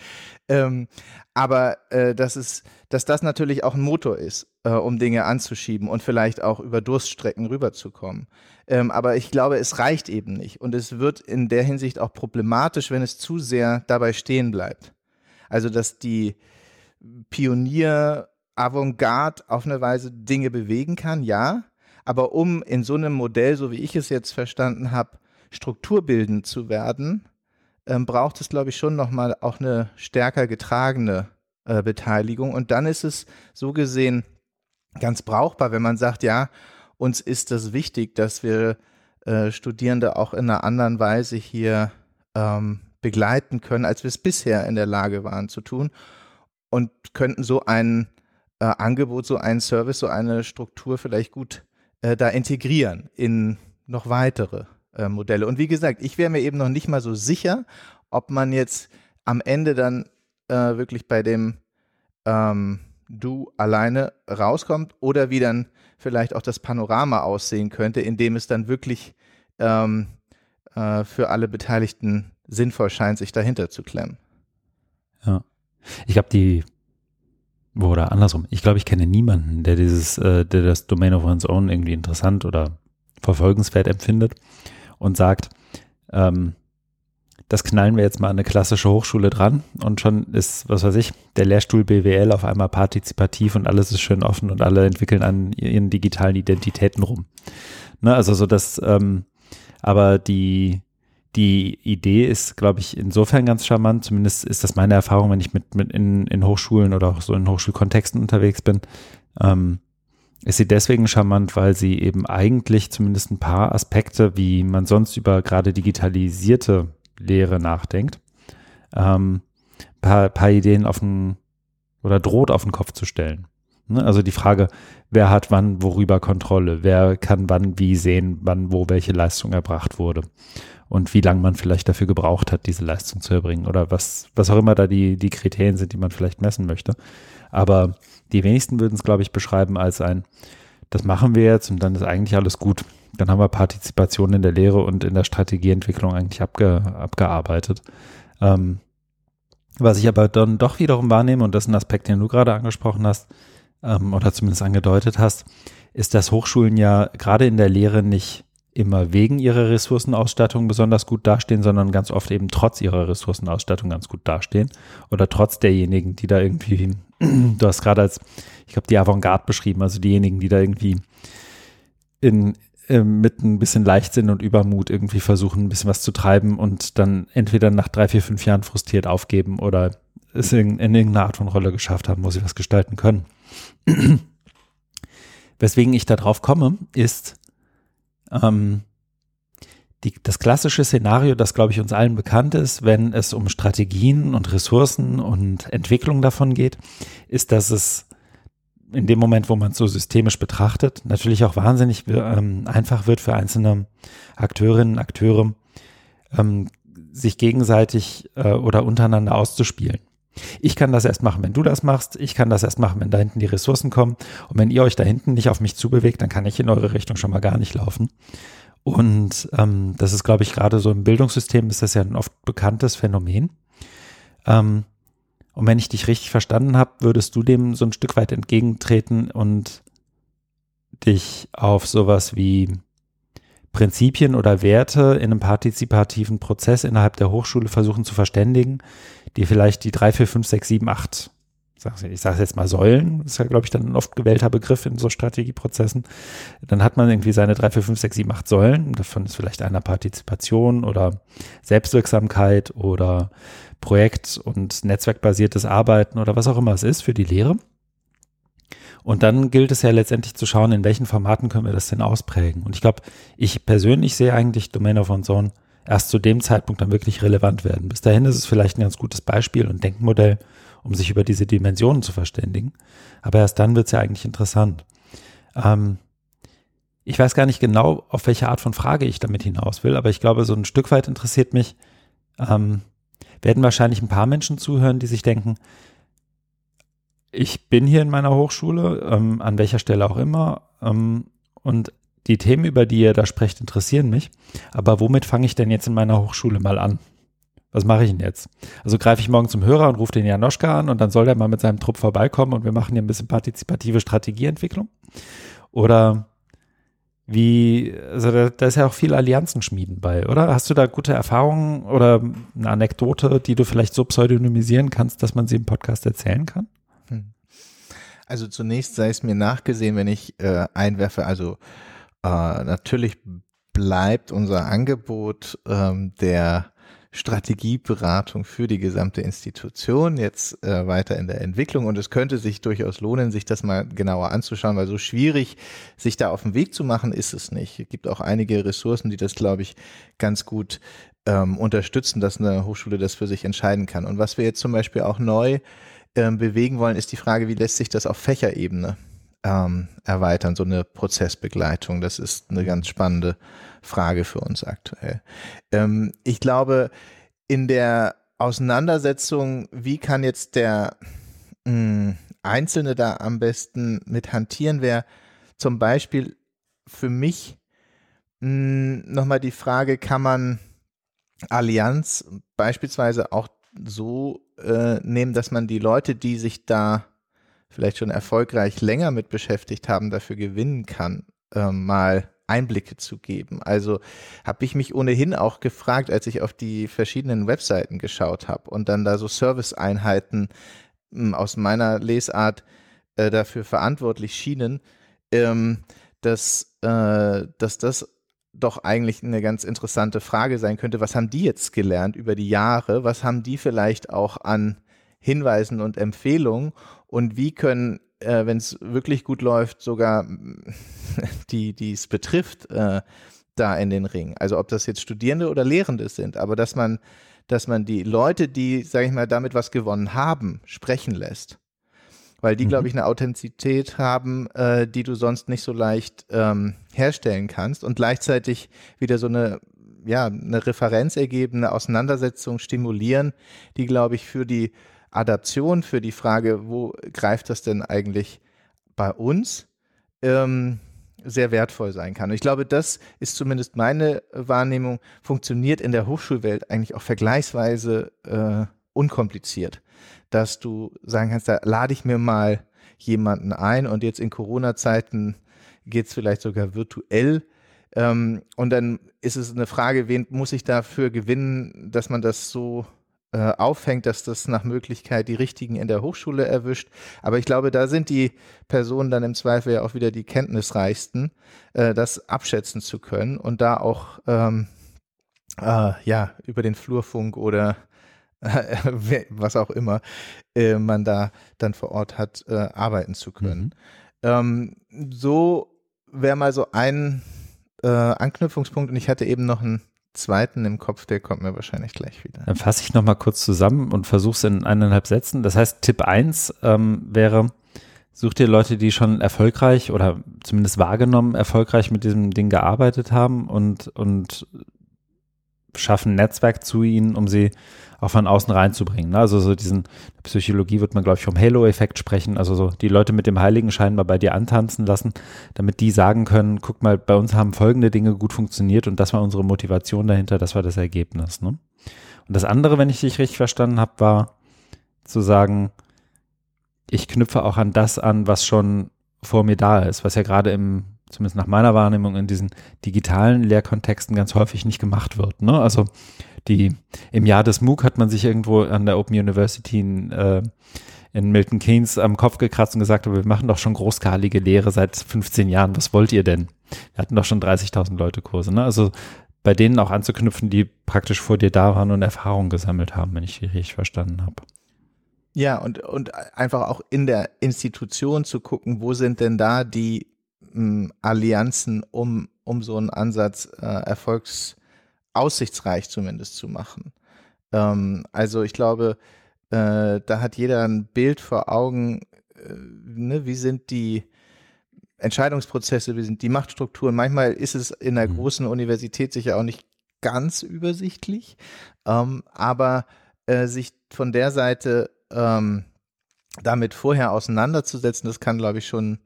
Ähm, aber äh, dass, es, dass das natürlich auch ein Motor ist, äh, um Dinge anzuschieben und vielleicht auch über Durststrecken rüberzukommen. Ähm, aber ich glaube, es reicht eben nicht. Und es wird in der Hinsicht auch problematisch, wenn es zu sehr dabei stehen bleibt. Also, dass die Pionier Avantgarde auf eine Weise Dinge bewegen kann, ja. Aber um in so einem Modell, so wie ich es jetzt verstanden habe, strukturbildend zu werden, ähm, braucht es, glaube ich, schon nochmal auch eine stärker getragene äh, Beteiligung. Und dann ist es so gesehen ganz brauchbar, wenn man sagt, ja, uns ist das wichtig, dass wir äh, Studierende auch in einer anderen Weise hier ähm, begleiten können, als wir es bisher in der Lage waren zu tun. Und könnten so ein äh, Angebot, so einen Service, so eine Struktur vielleicht gut äh, da integrieren in noch weitere äh, Modelle. Und wie gesagt, ich wäre mir eben noch nicht mal so sicher, ob man jetzt am Ende dann äh, wirklich bei dem ähm, Du alleine rauskommt oder wie dann vielleicht auch das Panorama aussehen könnte, in dem es dann wirklich ähm, äh, für alle Beteiligten sinnvoll scheint, sich dahinter zu klemmen. Ja. Ich glaube, die oder andersrum, ich glaube, ich kenne niemanden, der dieses, äh, der das Domain of One's Own irgendwie interessant oder verfolgenswert empfindet und sagt, ähm, das knallen wir jetzt mal an eine klassische Hochschule dran und schon ist, was weiß ich, der Lehrstuhl BWL auf einmal partizipativ und alles ist schön offen und alle entwickeln an ihren digitalen Identitäten rum. Ne, also so das, ähm, aber die, die Idee ist, glaube ich, insofern ganz charmant, zumindest ist das meine Erfahrung, wenn ich mit, mit in, in Hochschulen oder auch so in Hochschulkontexten unterwegs bin, ähm, ist sie deswegen charmant, weil sie eben eigentlich zumindest ein paar Aspekte, wie man sonst über gerade digitalisierte Lehre nachdenkt, ähm, paar, paar Ideen auf den oder droht auf den Kopf zu stellen. Ne? Also die Frage, wer hat wann worüber Kontrolle, wer kann wann wie sehen, wann wo welche Leistung erbracht wurde und wie lange man vielleicht dafür gebraucht hat, diese Leistung zu erbringen oder was, was auch immer da die, die Kriterien sind, die man vielleicht messen möchte. Aber die wenigsten würden es, glaube ich, beschreiben als ein, das machen wir jetzt und dann ist eigentlich alles gut. Dann haben wir Partizipation in der Lehre und in der Strategieentwicklung eigentlich abge, abgearbeitet. Ähm, was ich aber dann doch wiederum wahrnehme, und das ist ein Aspekt, den du gerade angesprochen hast, ähm, oder zumindest angedeutet hast, ist, dass Hochschulen ja gerade in der Lehre nicht immer wegen ihrer Ressourcenausstattung besonders gut dastehen, sondern ganz oft eben trotz ihrer Ressourcenausstattung ganz gut dastehen. Oder trotz derjenigen, die da irgendwie, du hast gerade als, ich glaube, die Avantgarde beschrieben, also diejenigen, die da irgendwie in, äh, mit ein bisschen Leichtsinn und Übermut irgendwie versuchen, ein bisschen was zu treiben und dann entweder nach drei, vier, fünf Jahren frustriert aufgeben oder es in, in irgendeiner Art von Rolle geschafft haben, wo sie was gestalten können. Weswegen ich da drauf komme, ist, ähm, die, das klassische Szenario, das glaube ich uns allen bekannt ist, wenn es um Strategien und Ressourcen und Entwicklung davon geht, ist, dass es in dem Moment, wo man es so systemisch betrachtet, natürlich auch wahnsinnig ähm, einfach wird für einzelne Akteurinnen und Akteure, ähm, sich gegenseitig äh, oder untereinander auszuspielen. Ich kann das erst machen, wenn du das machst. Ich kann das erst machen, wenn da hinten die Ressourcen kommen. Und wenn ihr euch da hinten nicht auf mich zubewegt, dann kann ich in eure Richtung schon mal gar nicht laufen. Und ähm, das ist, glaube ich, gerade so im Bildungssystem ist das ja ein oft bekanntes Phänomen. Ähm, und wenn ich dich richtig verstanden habe, würdest du dem so ein Stück weit entgegentreten und dich auf sowas wie Prinzipien oder Werte in einem partizipativen Prozess innerhalb der Hochschule versuchen zu verständigen, die vielleicht die drei, vier, fünf, sechs, sieben, acht, ich sage jetzt mal Säulen, ist ja, glaube ich, dann ein oft gewählter Begriff in so Strategieprozessen. Dann hat man irgendwie seine drei, vier, fünf, sechs, sieben, acht Säulen. Davon ist vielleicht einer Partizipation oder Selbstwirksamkeit oder Projekt- und netzwerkbasiertes Arbeiten oder was auch immer es ist für die Lehre. Und dann gilt es ja letztendlich zu schauen, in welchen Formaten können wir das denn ausprägen. Und ich glaube, ich persönlich sehe eigentlich Domain of Zone erst zu dem Zeitpunkt dann wirklich relevant werden. Bis dahin ist es vielleicht ein ganz gutes Beispiel und Denkmodell, um sich über diese Dimensionen zu verständigen. Aber erst dann wird es ja eigentlich interessant. Ähm, ich weiß gar nicht genau, auf welche Art von Frage ich damit hinaus will, aber ich glaube, so ein Stück weit interessiert mich, ähm, werden wahrscheinlich ein paar Menschen zuhören, die sich denken, ich bin hier in meiner Hochschule, ähm, an welcher Stelle auch immer, ähm, und die Themen, über die ihr da sprecht, interessieren mich. Aber womit fange ich denn jetzt in meiner Hochschule mal an? Was mache ich denn jetzt? Also greife ich morgen zum Hörer und rufe den Janoschka an und dann soll der mal mit seinem Trupp vorbeikommen und wir machen hier ein bisschen partizipative Strategieentwicklung? Oder wie, also da, da ist ja auch viel Allianzen schmieden bei, oder? Hast du da gute Erfahrungen oder eine Anekdote, die du vielleicht so pseudonymisieren kannst, dass man sie im Podcast erzählen kann? Also zunächst sei es mir nachgesehen, wenn ich äh, einwerfe, also äh, natürlich bleibt unser Angebot ähm, der Strategieberatung für die gesamte Institution jetzt äh, weiter in der Entwicklung und es könnte sich durchaus lohnen, sich das mal genauer anzuschauen, weil so schwierig sich da auf den Weg zu machen ist es nicht. Es gibt auch einige Ressourcen, die das, glaube ich, ganz gut ähm, unterstützen, dass eine Hochschule das für sich entscheiden kann. Und was wir jetzt zum Beispiel auch neu ähm, bewegen wollen, ist die Frage, wie lässt sich das auf Fächerebene ähm, erweitern, so eine Prozessbegleitung. Das ist eine ganz spannende Frage für uns aktuell. Ähm, ich glaube, in der Auseinandersetzung, wie kann jetzt der mh, hm, Einzelne da am besten mit hantieren, wäre zum Beispiel für mich hm, nochmal die Frage, kann man Allianz beispielsweise auch so äh, nehmen, dass man die Leute, die sich da vielleicht schon erfolgreich länger mit beschäftigt haben, dafür gewinnen kann, äh, mal Einblicke zu geben. Also habe ich mich ohnehin auch gefragt, als ich auf die verschiedenen Webseiten geschaut habe und dann da so Serviceeinheiten hm, aus meiner Lesart äh, dafür verantwortlich schienen, ähm, dass, äh, dass das doch eigentlich eine ganz interessante Frage sein könnte. Was haben die jetzt gelernt über die Jahre? Was haben die vielleicht auch an Hinweisen und Empfehlungen? Und wie können, äh, wenn es wirklich gut läuft, sogar die, die es betrifft, äh, da in den Ring? Also ob das jetzt Studierende oder Lehrende sind, aber dass man, dass man die Leute, die, sage ich mal, damit was gewonnen haben, sprechen lässt weil die, mhm. glaube ich, eine Authentizität haben, äh, die du sonst nicht so leicht ähm, herstellen kannst und gleichzeitig wieder so eine ja, eine Referenz ergeben, eine Auseinandersetzung stimulieren, die, glaube ich, für die Adaption, für die Frage, wo greift das denn eigentlich bei uns, ähm, sehr wertvoll sein kann. Und ich glaube, das ist zumindest meine Wahrnehmung, funktioniert in der Hochschulwelt eigentlich auch vergleichsweise äh, unkompliziert dass du sagen kannst, da lade ich mir mal jemanden ein und jetzt in Corona-Zeiten geht es vielleicht sogar virtuell. Ähm, und dann ist es eine Frage, wen muss ich dafür gewinnen, dass man das so äh, aufhängt, dass das nach Möglichkeit die richtigen in der Hochschule erwischt. Aber ich glaube, da sind die Personen dann im Zweifel ja auch wieder die kenntnisreichsten, äh, das abschätzen zu können und da auch ähm, äh, ja über den Flurfunk oder was auch immer äh, man da dann vor Ort hat, äh, arbeiten zu können. Mhm. Ähm, so wäre mal so ein äh, Anknüpfungspunkt und ich hatte eben noch einen zweiten im Kopf, der kommt mir wahrscheinlich gleich wieder. Dann fasse ich nochmal kurz zusammen und versuche es in eineinhalb Sätzen. Das heißt, Tipp 1 ähm, wäre, such dir Leute, die schon erfolgreich oder zumindest wahrgenommen erfolgreich mit diesem Ding gearbeitet haben und, und schaffen ein Netzwerk zu ihnen, um sie auch von außen reinzubringen. Ne? Also so diesen Psychologie wird man, glaube ich, vom Halo-Effekt sprechen. Also so die Leute mit dem Heiligenschein mal bei dir antanzen lassen, damit die sagen können, guck mal, bei uns haben folgende Dinge gut funktioniert und das war unsere Motivation dahinter, das war das Ergebnis. Ne? Und das andere, wenn ich dich richtig verstanden habe, war zu sagen, ich knüpfe auch an das an, was schon vor mir da ist, was ja gerade im, zumindest nach meiner Wahrnehmung, in diesen digitalen Lehrkontexten ganz häufig nicht gemacht wird. Ne? Also die, im Jahr des MOOC hat man sich irgendwo an der Open University in, äh, in Milton Keynes am Kopf gekratzt und gesagt, wir machen doch schon großskalige Lehre seit 15 Jahren, was wollt ihr denn? Wir hatten doch schon 30.000 Leute Kurse. Ne? Also bei denen auch anzuknüpfen, die praktisch vor dir da waren und Erfahrungen gesammelt haben, wenn ich richtig verstanden habe. Ja, und, und einfach auch in der Institution zu gucken, wo sind denn da die Allianzen, um, um so einen Ansatz äh, erfolgsaussichtsreich zumindest zu machen. Ähm, also ich glaube, äh, da hat jeder ein Bild vor Augen, äh, ne, wie sind die Entscheidungsprozesse, wie sind die Machtstrukturen. Manchmal ist es in einer mhm. großen Universität sicher auch nicht ganz übersichtlich, ähm, aber äh, sich von der Seite ähm, damit vorher auseinanderzusetzen, das kann, glaube ich, schon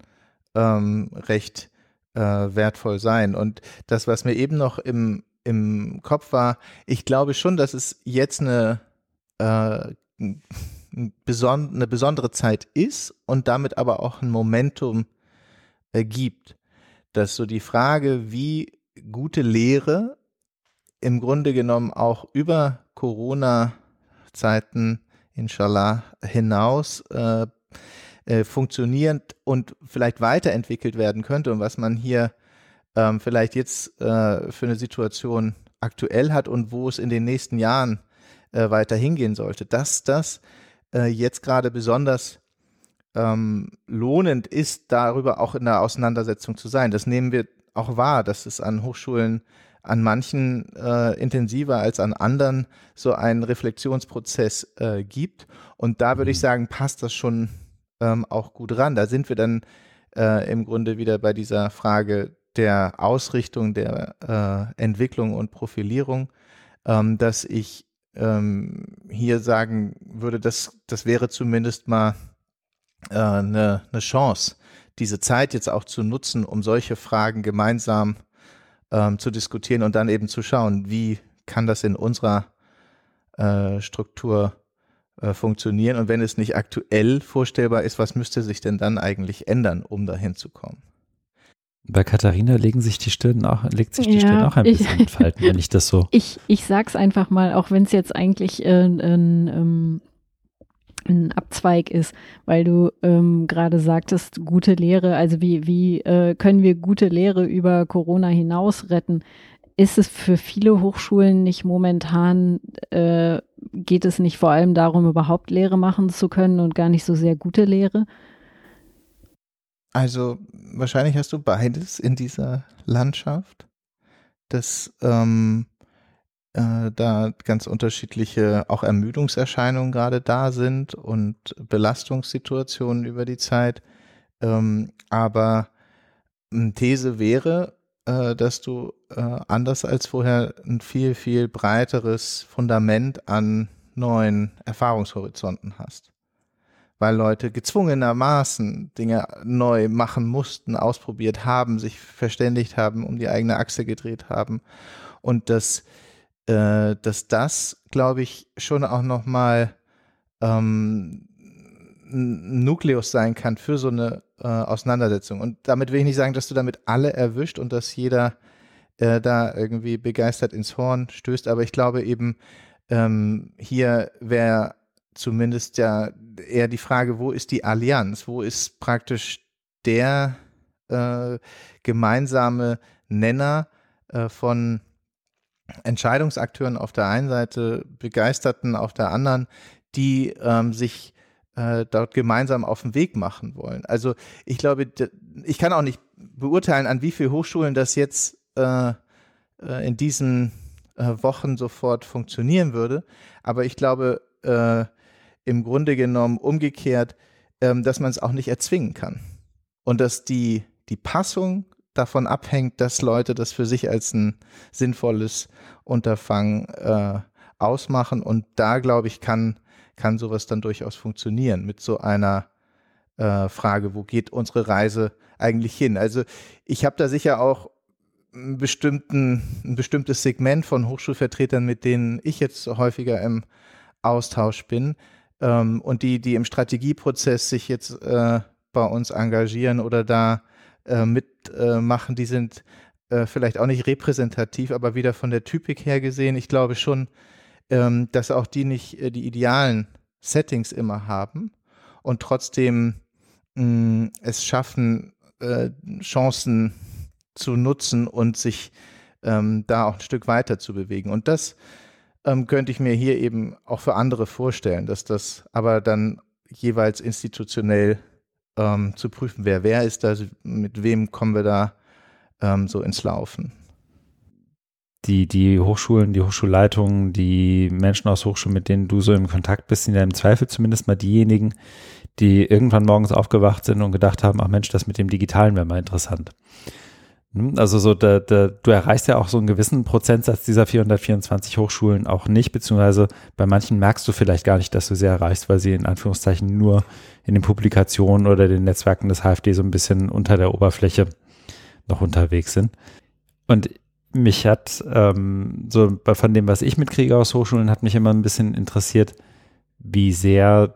ähm, recht äh, wertvoll sein. Und das, was mir eben noch im, im Kopf war, ich glaube schon, dass es jetzt eine, äh, eine besondere Zeit ist und damit aber auch ein Momentum äh, gibt. Dass so die Frage, wie gute Lehre im Grunde genommen auch über Corona-Zeiten inshallah hinaus äh, äh, funktionierend und vielleicht weiterentwickelt werden könnte und was man hier ähm, vielleicht jetzt äh, für eine Situation aktuell hat und wo es in den nächsten Jahren äh, weiter hingehen sollte, dass das äh, jetzt gerade besonders ähm, lohnend ist, darüber auch in der Auseinandersetzung zu sein. Das nehmen wir auch wahr, dass es an Hochschulen an manchen äh, intensiver als an anderen so einen Reflexionsprozess äh, gibt. Und da würde ich mhm. sagen, passt das schon ähm, auch gut ran. Da sind wir dann äh, im Grunde wieder bei dieser Frage der Ausrichtung, der äh, Entwicklung und Profilierung, ähm, dass ich ähm, hier sagen würde, dass das wäre zumindest mal äh, eine, eine Chance, diese Zeit jetzt auch zu nutzen, um solche Fragen gemeinsam ähm, zu diskutieren und dann eben zu schauen, wie kann das in unserer äh, Struktur äh, funktionieren und wenn es nicht aktuell vorstellbar ist, was müsste sich denn dann eigentlich ändern, um dahin zu kommen? Bei Katharina legen sich die Stirn auch, legt sich die ja, Stirn auch ein bisschen ich, in Falten, wenn ich das so. Ich, ich sag's einfach mal, auch wenn es jetzt eigentlich äh, ein, ähm, ein Abzweig ist, weil du ähm, gerade sagtest, gute Lehre, also wie, wie äh, können wir gute Lehre über Corona hinaus retten? Ist es für viele Hochschulen nicht momentan, äh, geht es nicht vor allem darum, überhaupt Lehre machen zu können und gar nicht so sehr gute Lehre? Also wahrscheinlich hast du beides in dieser Landschaft. Das ähm, äh, da ganz unterschiedliche auch Ermüdungserscheinungen gerade da sind und Belastungssituationen über die Zeit. Ähm, aber eine These wäre, äh, dass du äh, anders als vorher ein viel, viel breiteres Fundament an neuen Erfahrungshorizonten hast. Weil Leute gezwungenermaßen Dinge neu machen mussten, ausprobiert haben, sich verständigt haben, um die eigene Achse gedreht haben. Und das äh, dass das, glaube ich, schon auch nochmal ähm, ein Nukleus sein kann für so eine äh, Auseinandersetzung. Und damit will ich nicht sagen, dass du damit alle erwischt und dass jeder äh, da irgendwie begeistert ins Horn stößt, aber ich glaube eben, ähm, hier wäre zumindest ja eher die Frage, wo ist die Allianz? Wo ist praktisch der äh, gemeinsame Nenner äh, von Entscheidungsakteuren auf der einen Seite, Begeisterten auf der anderen, die ähm, sich äh, dort gemeinsam auf den Weg machen wollen. Also ich glaube, ich kann auch nicht beurteilen, an wie vielen Hochschulen das jetzt äh, äh, in diesen äh, Wochen sofort funktionieren würde. Aber ich glaube, äh, im Grunde genommen umgekehrt, ähm, dass man es auch nicht erzwingen kann. Und dass die, die Passung davon abhängt, dass Leute das für sich als ein sinnvolles Unterfangen äh, ausmachen. Und da, glaube ich, kann, kann sowas dann durchaus funktionieren mit so einer äh, Frage, wo geht unsere Reise eigentlich hin? Also ich habe da sicher auch ein bestimmtes Segment von Hochschulvertretern, mit denen ich jetzt häufiger im Austausch bin ähm, und die, die im Strategieprozess sich jetzt äh, bei uns engagieren oder da äh, mitmachen, äh, die sind äh, vielleicht auch nicht repräsentativ, aber wieder von der Typik her gesehen. Ich glaube schon, ähm, dass auch die nicht äh, die idealen Settings immer haben und trotzdem mh, mm, es schaffen, äh, Chancen zu nutzen und sich ähm, da auch ein Stück weiter zu bewegen. Und das ähm, könnte ich mir hier eben auch für andere vorstellen, dass das aber dann jeweils institutionell ähm, zu prüfen wäre. Wer ist da, mit wem kommen wir da ähm, so ins Laufen? Die, die Hochschulen, die Hochschulleitungen, die Menschen aus Hochschulen, mit denen du so im Kontakt bist, sind ja im Zweifel zumindest mal diejenigen, die irgendwann morgens aufgewacht sind und gedacht haben, ach Mensch, das mit dem Digitalen wäre mal interessant. Hm, also so, da, da, du erreichst ja auch so einen gewissen Prozentsatz dieser 424 Hochschulen auch nicht, beziehungsweise bei manchen merkst du vielleicht gar nicht, dass du sie erreichst, weil sie in Anführungszeichen nur in den Publikationen oder den Netzwerken des HFD so ein bisschen unter der Oberfläche noch unterwegs sind. Und mich hat, ähm, so von dem, was ich mitkriege aus Hochschulen, hat mich immer ein bisschen interessiert, wie sehr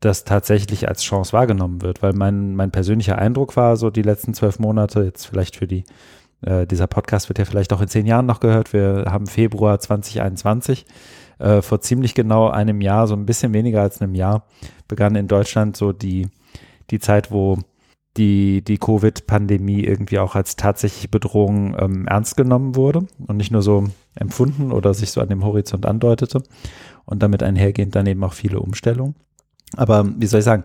das tatsächlich als Chance wahrgenommen wird, weil mein, mein persönlicher Eindruck war, so die letzten zwölf Monate, jetzt vielleicht für die, äh, dieser Podcast wird ja vielleicht auch in zehn Jahren noch gehört, wir haben Februar 2021, äh, vor ziemlich genau einem Jahr, so ein bisschen weniger als einem Jahr, begann in Deutschland so die, die Zeit, wo die, die Covid-Pandemie irgendwie auch als tatsächliche Bedrohung ähm, ernst genommen wurde und nicht nur so empfunden oder sich so an dem Horizont andeutete und damit einhergehend dann eben auch viele Umstellungen. Aber wie soll ich sagen,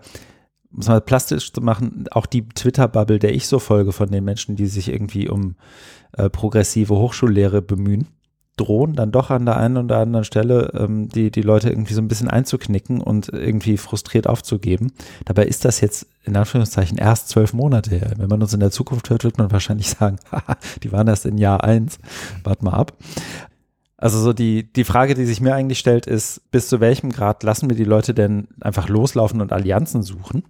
es mal plastisch zu machen, auch die Twitter-Bubble, der ich so folge von den Menschen, die sich irgendwie um äh, progressive Hochschullehre bemühen, drohen dann doch an der einen oder anderen Stelle ähm, die, die Leute irgendwie so ein bisschen einzuknicken und irgendwie frustriert aufzugeben. Dabei ist das jetzt in Anführungszeichen erst zwölf Monate her. Wenn man uns in der Zukunft hört, wird man wahrscheinlich sagen, die waren erst in Jahr eins. Wart mal ab. Also so die, die Frage, die sich mir eigentlich stellt, ist, bis zu welchem Grad lassen wir die Leute denn einfach loslaufen und Allianzen suchen?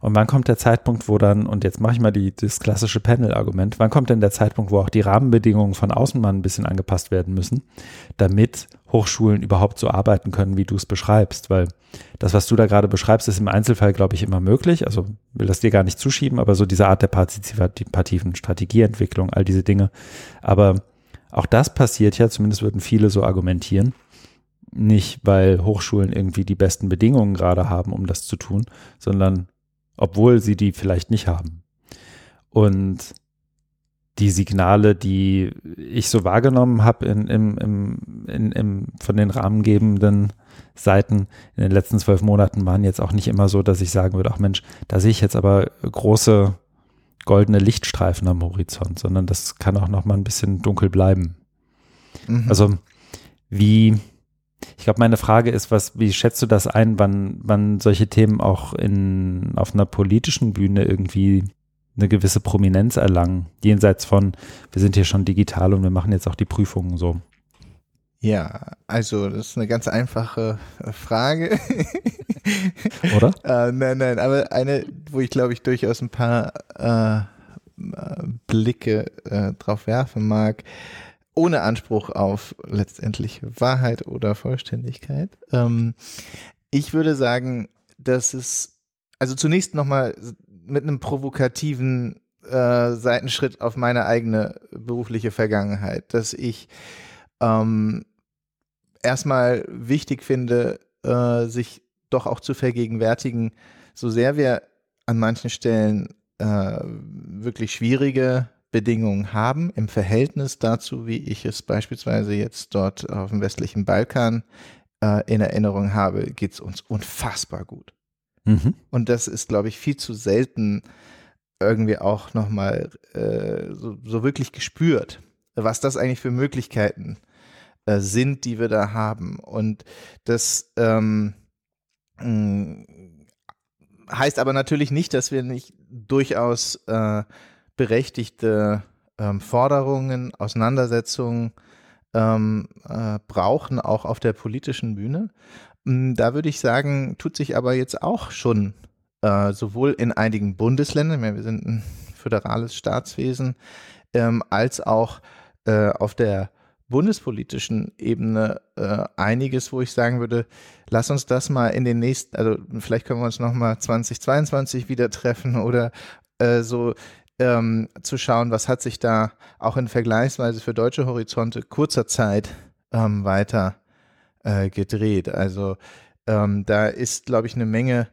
Und wann kommt der Zeitpunkt, wo dann, und jetzt mache ich mal die, das klassische Panel-Argument, wann kommt denn der Zeitpunkt, wo auch die Rahmenbedingungen von außen mal ein bisschen angepasst werden müssen, damit Hochschulen überhaupt so arbeiten können, wie du es beschreibst? Weil das, was du da gerade beschreibst, ist im Einzelfall, glaube ich, immer möglich. Also will das dir gar nicht zuschieben, aber so diese Art der partizipativen Strategieentwicklung, all diese Dinge. Aber auch das passiert ja, zumindest würden viele so argumentieren. Nicht, weil Hochschulen irgendwie die besten Bedingungen gerade haben, um das zu tun, sondern obwohl sie die vielleicht nicht haben. Und die Signale, die ich so wahrgenommen habe in, im, im, in, im, von den rahmengebenden Seiten in den letzten zwölf Monaten waren jetzt auch nicht immer so, dass ich sagen würde, ach Mensch, da sehe ich jetzt aber große goldene Lichtstreifen am Horizont, sondern das kann auch noch mal ein bisschen dunkel bleiben. Mhm. Also wie, ich glaube, meine Frage ist, was, wie schätzt du das ein, wann, wann solche Themen auch in, auf einer politischen Bühne irgendwie eine gewisse Prominenz erlangen, jenseits von, wir sind hier schon digital und wir machen jetzt auch die Prüfungen so. Ja, also das ist eine ganz einfache äh, Frage. Oder? äh, nein, nein, aber eine, wo ich glaube ich durchaus ein paar äh, äh, Blicke äh, drauf werfen mag, ohne Anspruch auf letztendlich Wahrheit oder Vollständigkeit. Ähm, ich würde sagen, dass es, also zunächst nochmal mit einem provokativen äh, Seitenschritt auf meine eigene berufliche Vergangenheit, dass ich ähm, erstmal wichtig finde, äh, sich doch auch zu vergegenwärtigen, so sehr wir an manchen Stellen äh, wirklich schwierige Bedingungen haben im Verhältnis dazu, wie ich es beispielsweise jetzt dort auf dem westlichen Balkan äh, in Erinnerung habe, geht es uns unfassbar gut. Mhm. Und das ist, glaube ich, viel zu selten irgendwie auch nochmal äh, so, so wirklich gespürt, was das eigentlich für Möglichkeiten äh, sind, die wir da haben. Und das ähm, mm, heißt aber natürlich nicht, dass wir nicht durchaus äh, berechtigte ähm, Forderungen, Auseinandersetzungen ähm, äh, brauchen, auch auf der politischen Bühne. Mm, da würde ich sagen, tut sich aber jetzt auch schon äh, sowohl in einigen Bundesländern, wir sind ein föderales Staatswesen, ähm, als auch äh, auf der bundespolitischen Ebene äh, einiges, wo ich sagen würde, lass uns das mal in den nächsten, also vielleicht können wir uns nochmal 2022 wieder treffen oder äh, so ähm, zu schauen, was hat sich da auch in vergleichsweise für deutsche Horizonte kurzer Zeit ähm, weiter äh, gedreht. Also ähm, da ist, glaube ich, eine Menge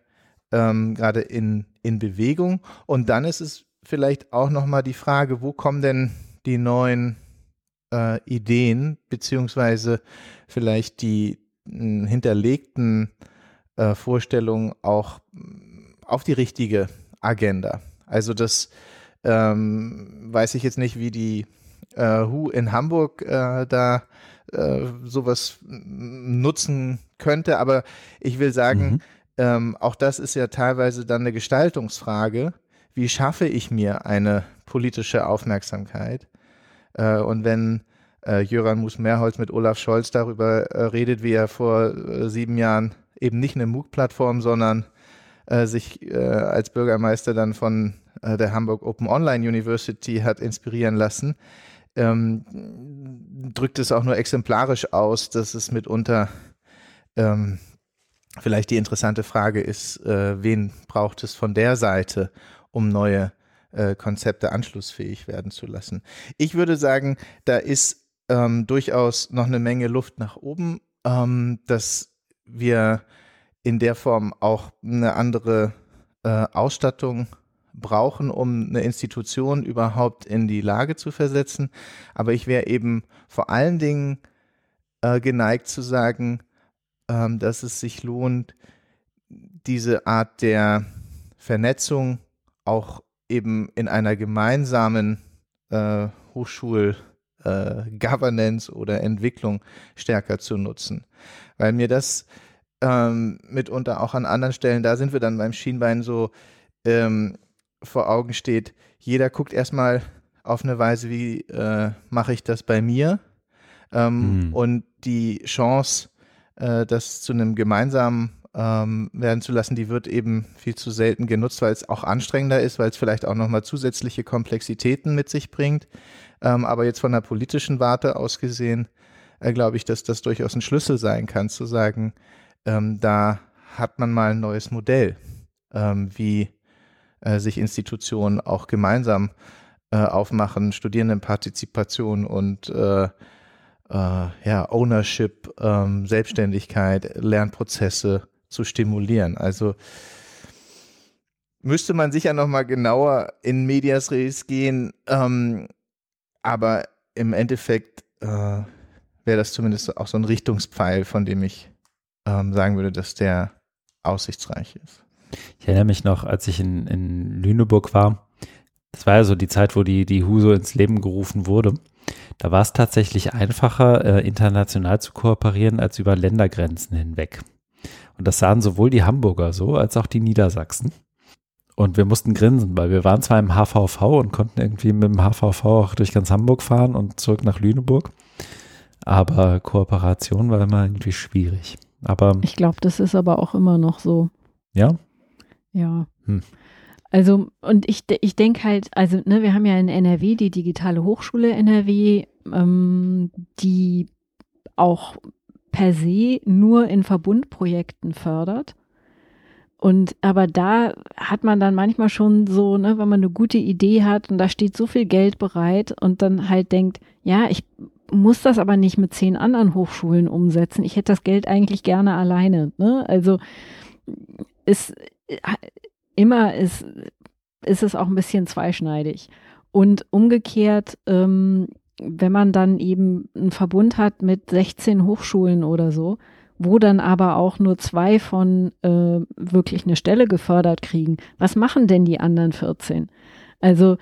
ähm, gerade in, in Bewegung. Und dann ist es vielleicht auch nochmal die Frage, wo kommen denn die neuen äh, Ideen, beziehungsweise vielleicht die hinterlegten äh, Vorstellungen auch mh, auf die richtige Agenda. Also das ähm, weiß ich jetzt nicht, wie die äh, Who in Hamburg äh, da äh, sowas nutzen könnte, aber ich will sagen, mhm. ähm, auch das ist ja teilweise dann eine Gestaltungsfrage. Wie schaffe ich mir eine politische Aufmerksamkeit? Äh, und wenn äh, Jöran Mus-Mehrholz mit Olaf Scholz darüber äh, redet, wie er vor äh, sieben Jahren eben nicht eine MOOC-Plattform, sondern äh, sich äh, als Bürgermeister dann von äh, der Hamburg Open Online University hat inspirieren lassen, ähm, drückt es auch nur exemplarisch aus, dass es mitunter ähm, vielleicht die interessante Frage ist, äh, wen braucht es von der Seite, um neue äh, Konzepte anschlussfähig werden zu lassen. Ich würde sagen, da ist ähm, durchaus noch eine Menge Luft nach oben, ähm, dass wir in der Form auch eine andere äh, Ausstattung brauchen, um eine Institution überhaupt in die Lage zu versetzen. Aber ich wäre eben vor allen Dingen äh, geneigt zu sagen, ähm, dass es sich lohnt, diese Art der Vernetzung auch eben in einer gemeinsamen äh, Hochschul-Governance äh, oder Entwicklung stärker zu nutzen. Weil mir das ähm, mitunter auch an anderen Stellen, da sind wir dann beim Schienbein so, ähm, vor Augen steht, jeder guckt erstmal auf eine Weise, wie äh, mache ich das bei mir? Ähm, mhm. Und die Chance, äh, das zu einem gemeinsamen ähm, werden zu lassen, die wird eben viel zu selten genutzt, weil es auch anstrengender ist, weil es vielleicht auch nochmal zusätzliche Komplexitäten mit sich bringt. Ähm, aber jetzt von der politischen Warte aus gesehen, äh, glaube ich, dass das durchaus ein Schlüssel sein kann, zu sagen, ähm, da hat man mal ein neues Modell, ähm, wie äh, sich Institutionen auch gemeinsam äh, aufmachen, Studierendenpartizipation und äh, äh, ja, Ownership, ähm, Selbstständigkeit, Lernprozesse zu stimulieren. Also müsste man sicher nochmal genauer in Medias Res gehen, ähm, aber im Endeffekt äh, wäre das zumindest auch so ein Richtungspfeil, von dem ich ähm, sagen würde, dass der aussichtsreich ist. Ich erinnere mich noch, als ich in, in Lüneburg war, das war ja so die Zeit, wo die, die HUSO ins Leben gerufen wurde. Da war es tatsächlich einfacher, äh, international zu kooperieren, als über Ländergrenzen hinweg. Und das sahen sowohl die Hamburger so, als auch die Niedersachsen. Und wir mussten grinsen, weil wir waren zwar im HVV und konnten irgendwie mit dem HVV auch durch ganz Hamburg fahren und zurück nach Lüneburg. Aber Kooperation war immer irgendwie schwierig. Aber ich glaube, das ist aber auch immer noch so. Ja? Ja. Hm. Also, und ich, ich denke halt, also, ne, wir haben ja in NRW die digitale Hochschule NRW, ähm, die auch per se nur in Verbundprojekten fördert. Und aber da hat man dann manchmal schon so, ne, wenn man eine gute Idee hat und da steht so viel Geld bereit und dann halt denkt, ja, ich muss das aber nicht mit zehn anderen Hochschulen umsetzen. Ich hätte das Geld eigentlich gerne alleine. Ne? Also ist immer ist, ist es auch ein bisschen zweischneidig. Und umgekehrt, ähm, wenn man dann eben einen Verbund hat mit 16 Hochschulen oder so, wo dann aber auch nur zwei von äh, wirklich eine Stelle gefördert kriegen, was machen denn die anderen 14? Also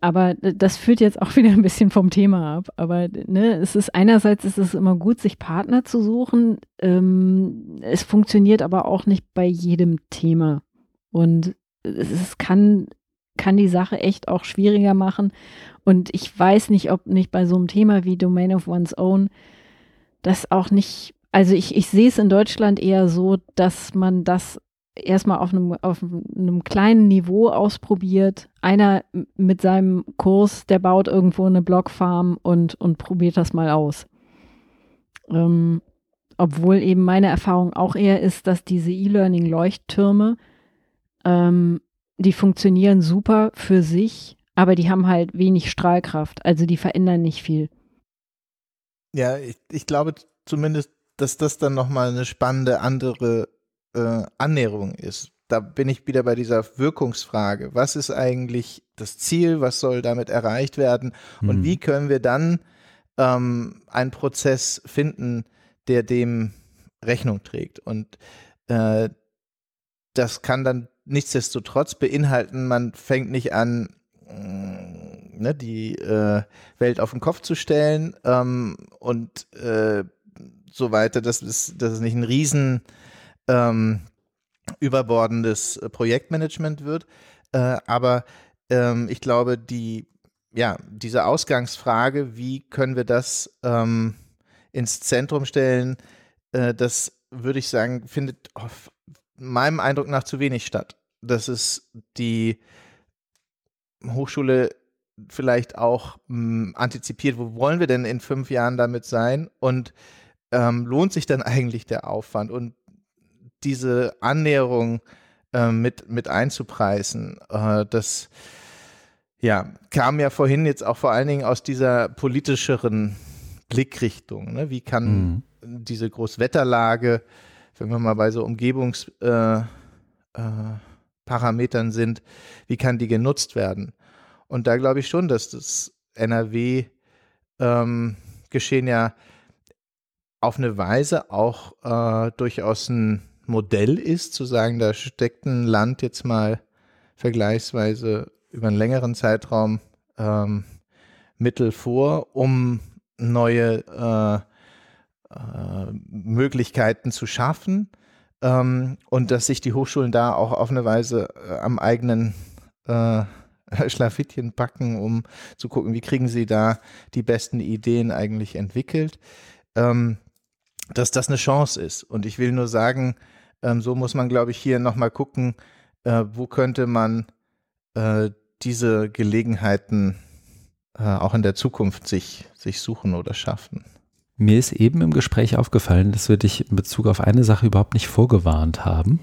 aber das führt jetzt auch wieder ein bisschen vom Thema ab. Aber ne, es ist einerseits ist es immer gut, sich Partner zu suchen. Ähm, es funktioniert aber auch nicht bei jedem Thema. Und es, es kann kann die Sache echt auch schwieriger machen. Und ich weiß nicht, ob nicht bei so einem Thema wie Domain of One's Own das auch nicht, also ich, ich sehe es in Deutschland eher so, dass man das erstmal auf einem, auf einem kleinen Niveau ausprobiert. Einer mit seinem Kurs, der baut irgendwo eine Blockfarm und, und probiert das mal aus. Ähm, obwohl eben meine Erfahrung auch eher ist, dass diese E-Learning-Leuchttürme, ähm, die funktionieren super für sich, aber die haben halt wenig Strahlkraft. Also die verändern nicht viel. Ja, ich, ich glaube zumindest, dass das dann nochmal eine spannende andere äh, Annäherung ist. Da bin ich wieder bei dieser Wirkungsfrage. Was ist eigentlich das Ziel? Was soll damit erreicht werden? Und mhm. wie können wir dann ähm, einen Prozess finden, der dem Rechnung trägt? Und äh, das kann dann nichtsdestotrotz beinhalten, man fängt nicht an, mm, ne, die äh, Welt auf den Kopf zu stellen ähm, und äh, so weiter. Das ist, das ist nicht ein riesen ähm, überbordendes Projektmanagement wird. Äh, aber ähm, ich glaube, die, ja, diese Ausgangsfrage, wie können wir das ähm, ins Zentrum stellen, äh, das würde ich sagen, findet meinem Eindruck nach zu wenig statt. Dass es die Hochschule vielleicht auch mh, hm, antizipiert, wo wollen wir denn in fünf Jahren damit sein und ähm, lohnt sich dann eigentlich der Aufwand und diese Annäherung äh, mit, mit einzupreisen, äh, das ja, kam ja vorhin jetzt auch vor allen Dingen aus dieser politischeren Blickrichtung. Ne? Wie kann mhm. diese Großwetterlage wenn wir mal bei so Umgebungsparametern äh, äh, sind, wie kann die genutzt werden? Und da glaube ich schon, dass das NRW-Geschehen ähm, ja auf eine Weise auch äh, durchaus ein Modell ist, zu sagen, da steckt ein Land jetzt mal vergleichsweise über einen längeren Zeitraum ähm, Mittel vor, um neue äh, äh, Möglichkeiten zu schaffen ähm, und dass sich die Hochschulen da auch auf eine Weise äh, am eigenen äh, Schlafittchen backen, um zu gucken, wie kriegen sie da die besten Ideen eigentlich entwickelt, ähm, dass das eine Chance ist. Und ich will nur sagen, ähm, so muss man, glaube ich, hier nochmal gucken, äh, wo könnte man äh, diese Gelegenheiten äh, auch in der Zukunft sich, sich suchen oder schaffen. Mir ist eben im Gespräch aufgefallen, dass wir dich in Bezug auf eine Sache überhaupt nicht vorgewarnt haben.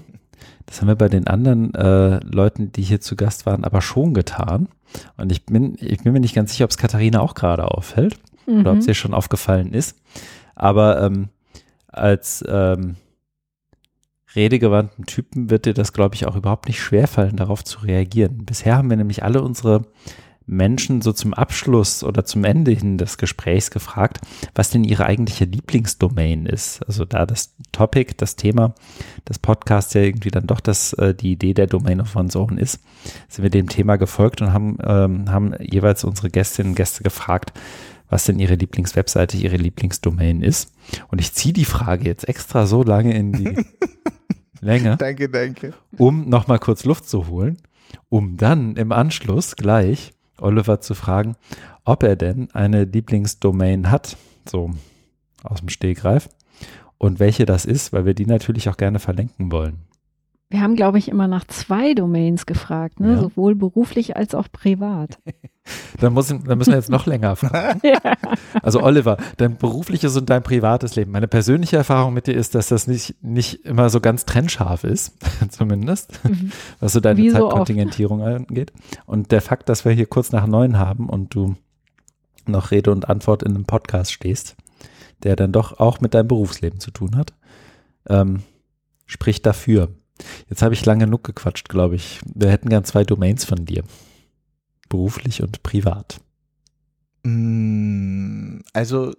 Das haben wir bei den anderen äh, Leuten, die hier zu Gast waren, aber schon getan. Und ich bin, ich bin mir nicht ganz sicher, ob es Katharina auch gerade auffällt mhm. oder ob es ihr schon aufgefallen ist. Aber ähm, als ähm, redegewandten Typen wird dir das, glaube ich, auch überhaupt nicht schwerfallen, darauf zu reagieren. Bisher haben wir nämlich alle unsere Menschen so zum Abschluss oder zum Ende hin des Gesprächs gefragt, was denn ihre eigentliche Lieblingsdomain ist. Also da das Topic, das Thema des Podcasts ja irgendwie dann doch das, äh, die Idee der Domain of One's Own ist, sind wir dem Thema gefolgt und haben, ähm, haben jeweils unsere Gästinnen und Gäste gefragt, was denn ihre Lieblingswebseite, ihre Lieblingsdomain ist. Und ich ziehe die Frage jetzt extra so lange in die Länge. Danke, danke. Um nochmal kurz Luft zu holen, um dann im Anschluss gleich Oliver zu fragen, ob er denn eine Lieblingsdomain hat, so aus dem Stegreif, und welche das ist, weil wir die natürlich auch gerne verlinken wollen. Wir haben, glaube ich, immer nach zwei Domains gefragt, ne? Ja. sowohl beruflich als auch privat. dann, muss, dann müssen wir jetzt noch länger fragen. ja. Also Oliver, dein berufliches und dein privates Leben. Meine persönliche Erfahrung mit dir ist, dass das nicht, nicht immer so ganz trennscharf ist, zumindest, mhm. was so deine Wie Zeitkontingentierung so angeht. Und der Fakt, dass wir hier kurz nach neun haben und du noch Rede und Antwort in einem Podcast stehst, der dann doch auch mit deinem Berufsleben zu tun hat, ähm, spricht dafür. Jetzt habe ich lange genug gequatscht, glaube ich. Wir hätten gern zwei Domains von dir. Beruflich und privat. Mm, also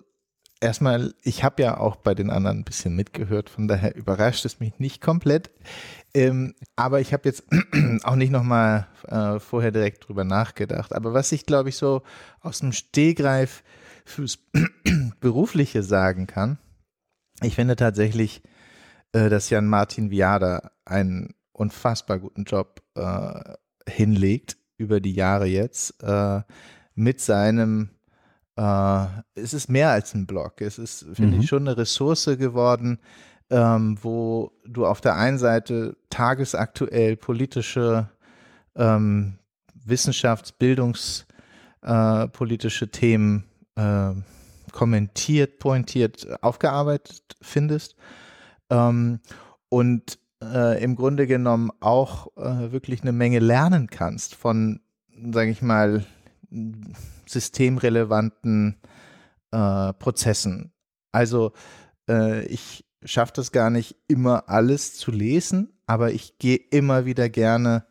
erstmal, ich habe ja auch bei den anderen ein bisschen mitgehört, von daher überrascht es mich nicht komplett. Ähm, aber ich habe jetzt auch nicht nochmal äh, vorher direkt drüber nachgedacht. Aber was ich, glaube ich, so aus dem Stehgreif fürs Berufliche sagen kann, ich finde tatsächlich, äh, dass Jan Martin Viada einen unfassbar guten Job äh, hinlegt über die Jahre jetzt äh, mit seinem, äh, es ist mehr als ein Blog, es ist, finde Mhm. ich, schon eine Ressource geworden, ähm, wo du auf der einen Seite tagesaktuell politische ähm, Wissenschafts-, Bildungs-, äh, Themen äh, kommentiert, pointiert, aufgearbeitet findest. Ähm, und äh, im Grunde genommen auch äh, wirklich eine Menge lernen kannst von, sage ich mal, systemrelevanten äh, Prozessen. Also äh, ich schaffe das gar nicht immer alles zu lesen, aber ich gehe immer wieder gerne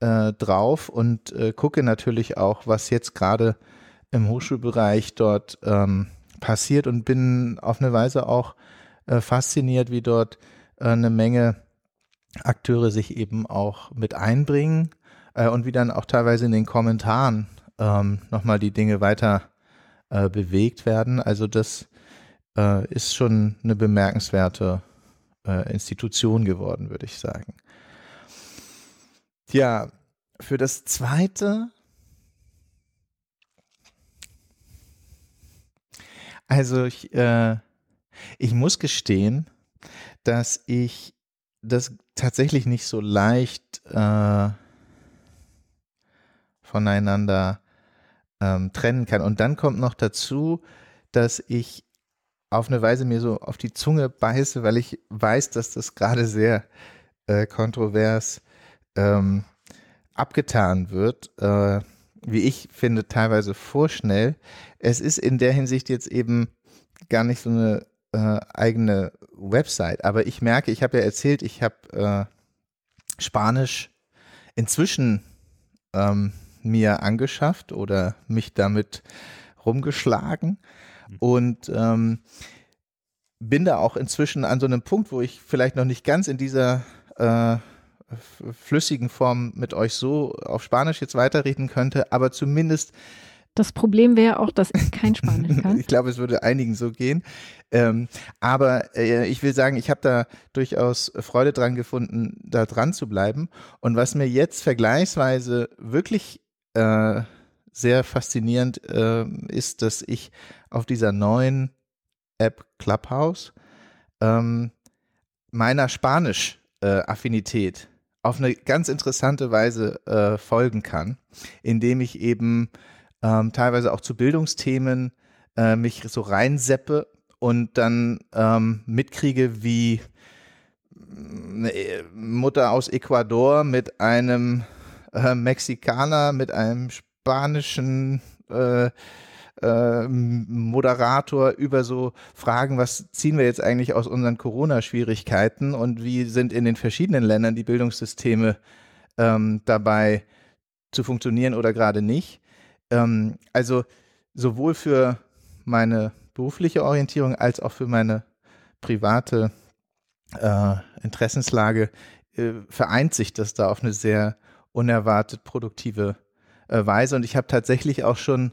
äh, drauf und äh, gucke natürlich auch, was jetzt gerade im Hochschulbereich dort ähm, passiert und bin auf eine Weise auch äh, fasziniert, wie dort äh, eine Menge Akteure sich eben auch mit einbringen äh, und wie dann auch teilweise in den Kommentaren ähm, nochmal die Dinge weiter äh, bewegt werden. Also das äh, ist schon eine bemerkenswerte äh, Institution geworden, würde ich sagen. Tja, für das zweite, also ich, äh, ich muss gestehen, dass ich das tatsächlich nicht so leicht äh, voneinander ähm, trennen kann. Und dann kommt noch dazu, dass ich auf eine Weise mir so auf die Zunge beiße, weil ich weiß, dass das gerade sehr äh, kontrovers ähm, abgetan wird, äh, wie ich finde, teilweise vorschnell. Es ist in der Hinsicht jetzt eben gar nicht so eine äh, eigene Website, aber ich merke, ich habe ja erzählt, ich habe äh, Spanisch inzwischen ähm, mir angeschafft oder mich damit rumgeschlagen. Und ähm, bin da auch inzwischen an so einem Punkt, wo ich vielleicht noch nicht ganz in dieser äh, flüssigen Form mit euch so auf Spanisch jetzt weiterreden könnte, aber zumindest Das Problem wäre auch, dass ich kein Spanisch kann. ich glaube, es würde einigen so gehen. Ähm, aber äh, ich will sagen, ich habe da durchaus Freude dran gefunden, da dran zu bleiben. Und was mir jetzt vergleichsweise wirklich äh, sehr faszinierend äh, ist, dass ich auf dieser neuen App Clubhouse ähm, meiner Spanisch-Affinität auf eine ganz interessante Weise äh, folgen kann, indem ich eben ähm, teilweise auch zu Bildungsthemen äh, mich so reinseppe und dann ähm, mitkriege, wie eine Mutter aus Ecuador mit einem äh, Mexikaner, mit einem spanischen äh, äh, Moderator über so Fragen, was ziehen wir jetzt eigentlich aus unseren Corona-Schwierigkeiten und wie sind in den verschiedenen Ländern die Bildungssysteme ähm, dabei zu funktionieren oder gerade nicht. Ähm, also sowohl für meine berufliche Orientierung als auch für meine private äh, Interessenslage äh, vereint sich das da auf eine sehr unerwartet produktive äh, Weise. Und ich habe tatsächlich auch schon,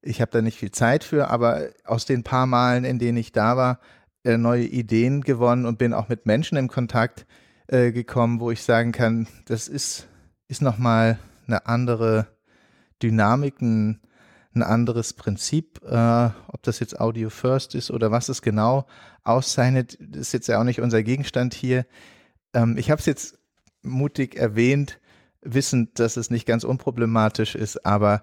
ich habe da nicht viel Zeit für, aber aus den paar Malen, in denen ich da war, äh, neue Ideen gewonnen und bin auch mit Menschen in Kontakt äh, gekommen, wo ich sagen kann, das ist, ist nochmal eine andere Dynamik, ein, ein anderes Prinzip, äh, ob das jetzt Audio First ist oder was es genau auszeichnet, ist jetzt ja auch nicht unser Gegenstand hier. Ähm, ich habe es jetzt mutig erwähnt, wissend, dass es nicht ganz unproblematisch ist, aber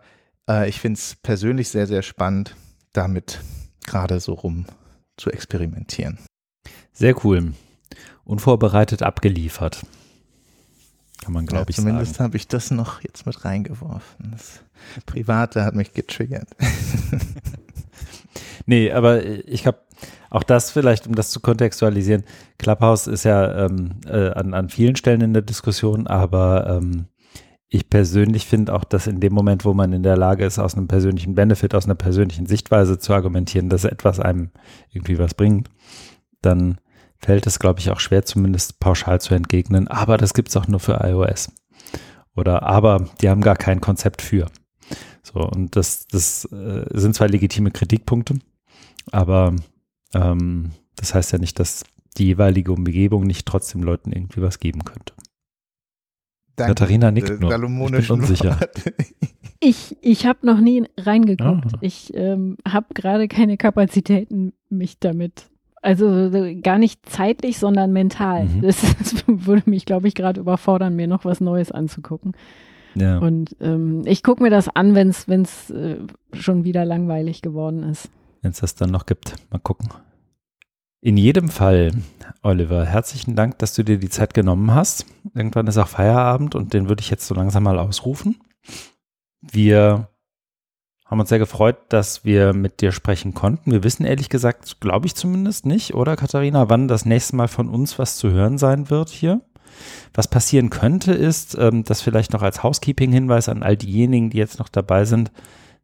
äh, ich finde es persönlich sehr, sehr spannend, damit gerade so rum zu experimentieren. Sehr cool. Unvorbereitet abgeliefert. Kann man, glaube ja, ich, zumindest sagen. habe ich das noch jetzt mit reingeworfen. Das Private hat mich getriggert. Nee, aber ich habe auch das vielleicht, um das zu kontextualisieren, Clubhouse ist ja ähm, äh, an, an vielen Stellen in der Diskussion, aber ähm, ich persönlich finde auch, dass in dem Moment, wo man in der Lage ist, aus einem persönlichen Benefit, aus einer persönlichen Sichtweise zu argumentieren, dass etwas einem irgendwie was bringt, dann fällt es, glaube ich, auch schwer, zumindest pauschal zu entgegnen. Aber das gibt es auch nur für iOS. Oder aber die haben gar kein Konzept für. So, und das, das äh, sind zwar legitime Kritikpunkte, aber ähm, das heißt ja nicht, dass die jeweilige Umgebung nicht trotzdem Leuten irgendwie was geben könnte. Danke. Katharina nickt Der nur. Ich bin unsicher. Ich, ich habe noch nie reingeguckt. Ah. Ich ähm, habe gerade keine Kapazitäten, mich damit. Also so gar nicht zeitlich, sondern mental. Mhm. Das, das würde mich, glaube ich, gerade überfordern, mir noch was Neues anzugucken. Ja. Und ähm, ich gucke mir das an, wenn es äh, schon wieder langweilig geworden ist. wenn es das dann noch gibt. Mal gucken. In jedem Fall, Oliver, herzlichen Dank, dass du dir die Zeit genommen hast. Irgendwann ist auch Feierabend und den würde ich jetzt so langsam mal ausrufen. Wir haben uns sehr gefreut, dass wir mit dir sprechen konnten. Wir wissen ehrlich gesagt, glaube ich zumindest nicht, oder Katharina, wann das nächste Mal von uns was zu hören sein wird hier. Was passieren könnte, ist, ähm, das vielleicht noch als Housekeeping-Hinweis an all diejenigen, die jetzt noch dabei sind,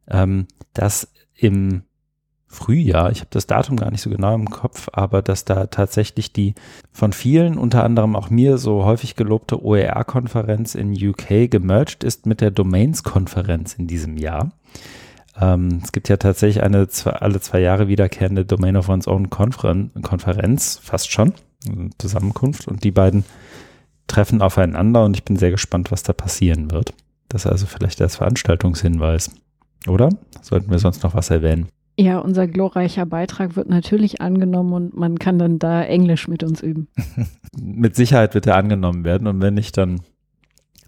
ähm, dass im Frühjahr, ich habe das Datum gar nicht so genau im Kopf, aber dass da tatsächlich die von vielen, unter anderem auch mir, so häufig gelobte OER-Konferenz in UK gemerged ist mit der Domains-Konferenz in diesem Jahr. Ähm, es gibt ja tatsächlich eine zwei, alle zwei Jahre wiederkehrende Domain of One's Own Konferen Konferenz, fast schon, eine Zusammenkunft und die beiden treffen aufeinander und ich bin sehr gespannt, was da passieren wird. Das ist also vielleicht als Veranstaltungshinweis, oder? Sollten wir sonst noch was erwähnen? Ja, unser glorreicher Beitrag wird natürlich angenommen und man kann dann da Englisch mit uns üben. Mit Sicherheit wird er angenommen werden und wenn nicht, dann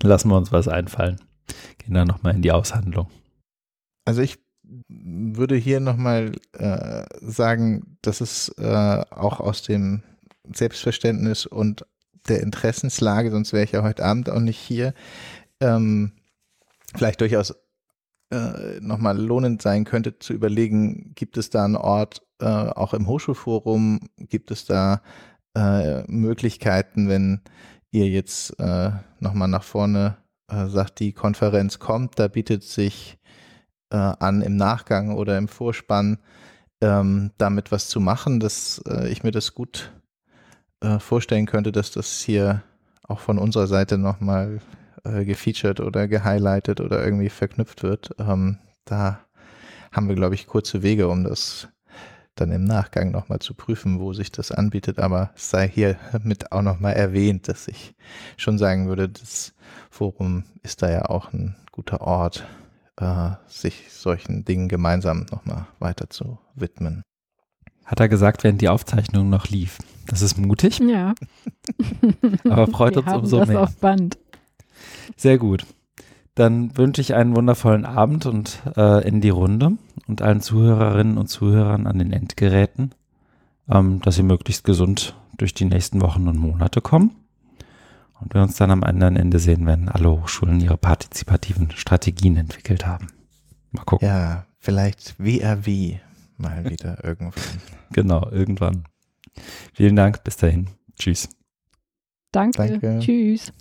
lassen wir uns was einfallen. Gehen dann nochmal in die Aushandlung. Also ich würde hier nochmal äh, sagen, dass es äh, auch aus dem Selbstverständnis und der Interessenslage, sonst wäre ich ja heute Abend auch nicht hier, ähm, vielleicht durchaus äh, nochmal lohnend sein könnte zu überlegen, gibt es da einen Ort, äh, auch im Hochschulforum, gibt es da äh, Möglichkeiten, wenn ihr jetzt äh, nochmal nach vorne äh, sagt, die Konferenz kommt, da bietet sich äh, an im Nachgang oder im Vorspann ähm, damit was zu machen, dass äh, ich mir das gut äh, vorstellen könnte, dass das hier auch von unserer Seite nochmal äh, gefeatured oder gehighlightet oder irgendwie verknüpft wird. Ähm, da haben wir, glaube ich, kurze Wege, um das dann im Nachgang nochmal zu prüfen, wo sich das anbietet. Aber es sei hier mit auch nochmal erwähnt, dass ich schon sagen würde, das Forum ist da ja auch ein guter Ort, äh, sich solchen Dingen gemeinsam nochmal weiter zu widmen. Hat er gesagt, während die Aufzeichnung noch lief. Das ist mutig, Ja. aber freut Wir uns haben umso das mehr. auf Band. Sehr gut. Dann wünsche ich einen wundervollen Abend und äh, in die Runde und allen Zuhörerinnen und Zuhörern an den Endgeräten, ähm, dass sie möglichst gesund durch die nächsten Wochen und Monate kommen. Und wir uns dann am anderen Ende sehen, wenn alle Hochschulen ihre partizipativen Strategien entwickelt haben. Mal gucken. Ja, vielleicht WRW mal wieder irgendwann. Genau, irgendwann. Vielen Dank. Bis dahin. Tschüss. Danke. Danke. Tschüss.